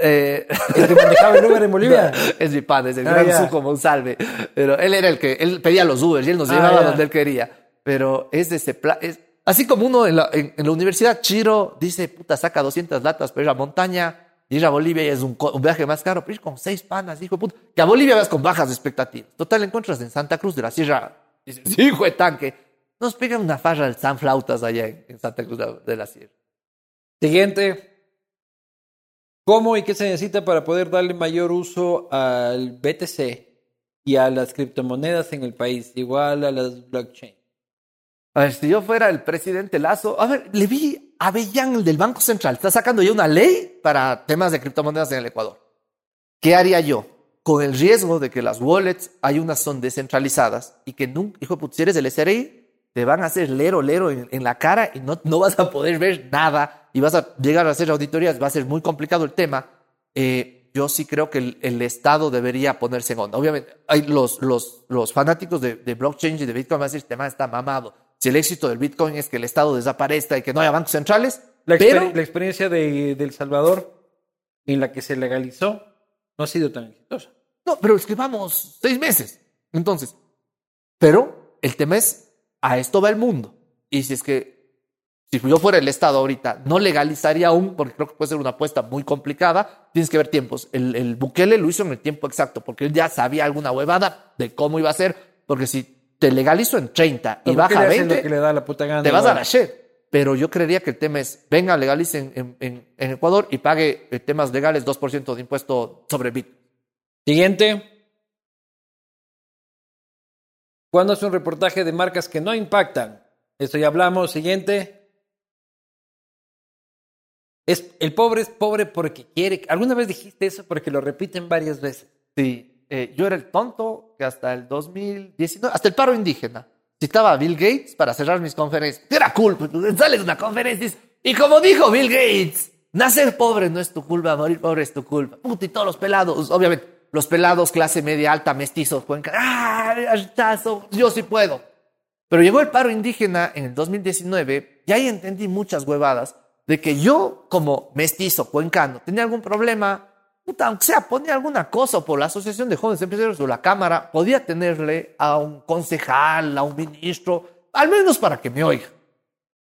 Eh, El que manejaba el Uber en Bolivia. es mi pan, es el Ah, gran ya. Zuko Monsalve. Pero él era el que, él pedía los Ubers y él nos Ah, llevaba ya. donde él quería. Pero es de ese plan, es, así como uno en la, en, en la universidad, Chiro dice, puta, saca 200 latas para ir a montaña, y ir a Bolivia ya es un, viaje más caro, pero ir con seis panas, hijo de puta. Que a Bolivia vas con bajas expectativas. Total, encuentras en Santa Cruz de la Sierra, dices, hijo de tanque. Nos pegan una farra del San Flautas allá en, en Santa Cruz de la Sierra. Siguiente. ¿Cómo y qué se necesita para poder darle mayor uso al BTC y a las criptomonedas en el país, igual a las blockchain? A ver, si yo fuera el presidente Lazo, a ver, le vi a Bellán, el del Banco Central, está sacando ya una ley para temas de criptomonedas en el Ecuador. ¿Qué haría yo? con el riesgo de que las wallets, hay unas son descentralizadas y que nunca, hijo de puta, si eres el SRI, te van a hacer lero, lero en, en la cara y no, no vas a poder ver nada y vas a llegar a hacer auditorías, va a ser muy complicado el tema. Eh, yo sí creo que el, el, Estado debería ponerse en onda. Obviamente, hay los, los, los fanáticos de, de blockchain y de Bitcoin van a decir, este tema está mamado. Si el éxito del Bitcoin es que el Estado desaparezca y que no haya bancos centrales, la, pero... exper la experiencia de, de El Salvador en la que se legalizó no ha sido tan exitosa. No, pero es que vamos seis meses. Entonces, pero el tema es, a esto va el mundo. Y si es que, si yo fuera el Estado ahorita, no legalizaría aún, porque creo que puede ser una apuesta muy complicada, tienes que ver tiempos. El, el Bukele lo hizo en el tiempo exacto, porque él ya sabía alguna huevada de cómo iba a ser, porque si te legalizo en 30 y baja a 20, que le da la puta gana, te vas a la shit. Pero yo creería que el tema es, venga, legalice en, en, en, en Ecuador y pague eh, temas legales 2% de impuesto sobre Bitcoin. Siguiente. ¿Cuándo es un reportaje de marcas que no impactan? Esto ya hablamos. Siguiente. El pobre es pobre porque quiere. ¿Alguna vez dijiste eso? Porque lo repiten varias veces. Sí, eh, yo era el tonto que hasta el 2019, hasta el paro indígena, citaba a Bill Gates para cerrar mis conferencias. Era cool, pues, sales de una conferencia y como dijo Bill Gates, nacer pobre no es tu culpa, morir pobre es tu culpa. Puta, y todos los pelados, obviamente, los pelados clase media alta, mestizos, pueden ¡ah! Yo sí puedo. Pero llegó el paro indígena en el 2019 y ahí entendí muchas huevadas de que yo, como mestizo cuencano, tenía algún problema, puta, aunque sea, ponía alguna cosa por la Asociación de Jóvenes Empresarios o la Cámara, podía tenerle a un concejal, a un ministro, al menos para que me oiga.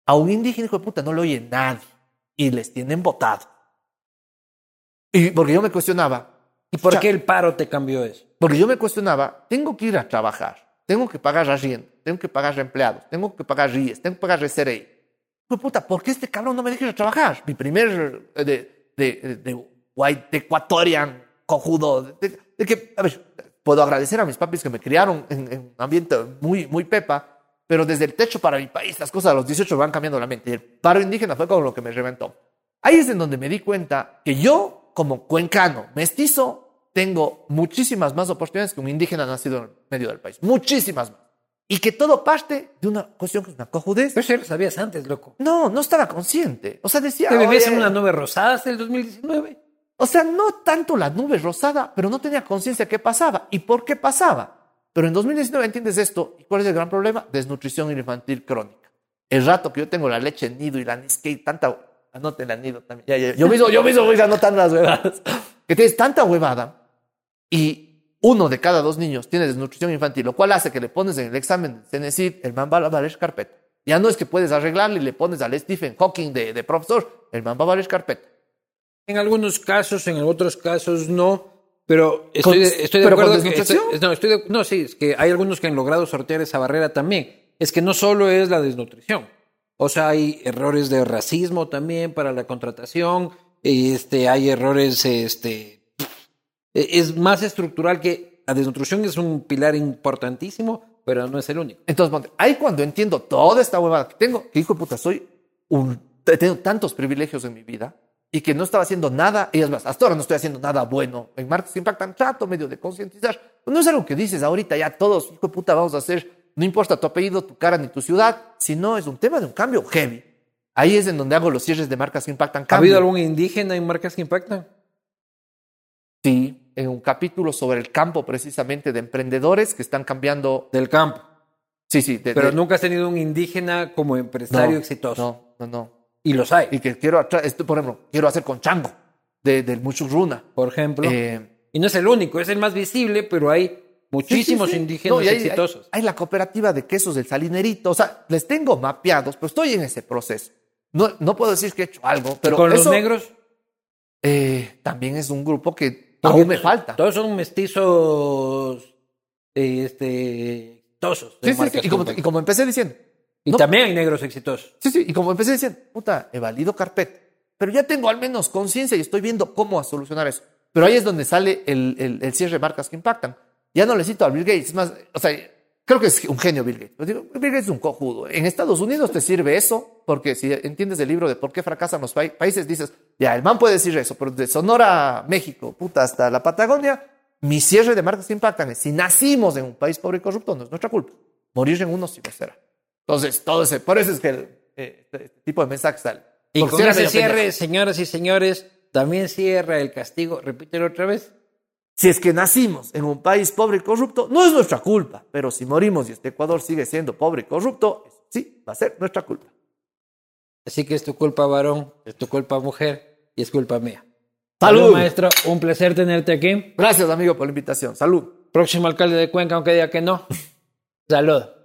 A un indígena, hijo de puta, no lo oye nadie y les tienen votado. Y porque yo me cuestionaba, ¿Y por qué el paro te cambió eso? Porque yo me cuestionaba, tengo que ir a trabajar, tengo que pagar arriendo, tengo que pagar empleados, tengo que pagar RIES, tengo que pagar RCRI. Puta, ¿por qué este cabrón no me deja trabajar? Mi primer de, de, de, de white ecuatorian cojudo, de, de, que, a ver, puedo agradecer a mis papis que me criaron en, en, un ambiente muy, muy pepa, pero desde el techo para mi país las cosas a los 18 van cambiando la mente. Y el paro indígena fue como lo que me reventó. Ahí es en donde me di cuenta que yo, como cuencano, mestizo, tengo muchísimas más oportunidades que un indígena nacido en medio del país. Muchísimas más. Y que todo parte de una cuestión que es una cojudez. Pero eso ya lo sabías antes, loco. No, no estaba consciente. O sea, decía... ¿Te vivías en una nube rosada hasta el 2019? O sea, no tanto la nube rosada, pero no tenía conciencia de qué pasaba y por qué pasaba. Pero en 2019 entiendes esto. ¿Y cuál es el gran problema? Desnutrición infantil crónica. El rato que yo tengo la leche en nido y la Niskei, tanta... Anoten la nido también. Ya, ya. Yo mismo, yo mismo voy anotando las huevadas. Que tienes tanta huevada y uno de cada dos niños tiene desnutrición infantil, lo cual hace que le pones en el examen de el man va a valer carpeta. Ya no es que puedes arreglarle y le pones al Stephen Hawking de, de profesor, el man va a valer carpeta. En algunos casos, en otros casos no, pero estoy, de, estoy de ¿Pero acuerdo. Con que estoy, no, estoy de, no, sí, es que hay algunos que han logrado sortear esa barrera también. Es que no solo es la desnutrición. O sea, hay errores de racismo también para la contratación. Este, hay errores, este, es más estructural que la desnutrición es un pilar importantísimo, pero no es el único. Entonces, ahí cuando entiendo toda esta huevada que tengo, que hijo de puta, soy un, tengo tantos privilegios en mi vida y que no estaba haciendo nada, y es más, hasta ahora no estoy haciendo nada bueno. En Marketing Impactan trato medio de concientizar. No es algo que dices ahorita, ya todos, hijo de puta, vamos a hacer, no importa tu apellido, tu cara ni tu ciudad, sino es un tema de un cambio heavy. Ahí es en donde hago los cierres de marcas que impactan. ¿Ha habido algún indígena en marcas que impactan? En un capítulo sobre el campo precisamente de emprendedores que están cambiando. Del campo. Sí, sí. De, Pero de... nunca has tenido un indígena como empresario no, exitoso. No, no, no. Y los hay. Y que quiero, esto, por ejemplo, quiero hacer con Chango, de, del Muchugruna. Por ejemplo. Eh, y no es el único, es el más visible, pero hay muchísimos sí, sí, sí. indígenas no, hay, exitosos. Hay, hay, la cooperativa de quesos del Salinerito. O sea, les tengo mapeados, pero estoy en ese proceso. No, no puedo decir que he hecho algo, pero. ¿Con eso, los negros? Eh, también es un grupo que aún me falta. Todos son mestizos eh, este, exitosos. Sí, sí, sí. Y, como, y como empecé diciendo. Y ¿no? también hay negros exitosos. Sí, sí. Y como empecé diciendo, puta, he valido carpeta. Pero ya tengo al menos conciencia y estoy viendo cómo a solucionar eso. Pero ahí es donde sale el, el, el, cierre de marcas que impactan. Ya no le cito a Bill Gates. Es más, o sea, creo que es un genio Bill Gates. Digo, Bill Gates es un cojudo. En Estados Unidos te sirve eso, porque si entiendes el libro de por qué fracasan los pa países, dices, ya, el man puede decir eso, pero de Sonora, México, puta, hasta la Patagonia, Mi cierre de marcas impactan si nacimos en un país pobre y corrupto, no es nuestra culpa. Morir en uno sí lo será. Entonces, todo ese, por eso es que el, eh, este, este tipo de mensajes sale. Y con ese cierre, pendejo. señoras y señores, también cierra el castigo. Repítelo otra vez. Si es que nacimos en un país pobre y corrupto, no es nuestra culpa. Pero si morimos y este Ecuador sigue siendo pobre y corrupto, sí, va a ser nuestra culpa. Así que es tu culpa, varón, es tu culpa, mujer, y es culpa mía. ¡Salud! maestro. Un placer tenerte aquí. Gracias, amigo, por la invitación. Salud. Próximo alcalde de Cuenca, aunque diga que no. Salud.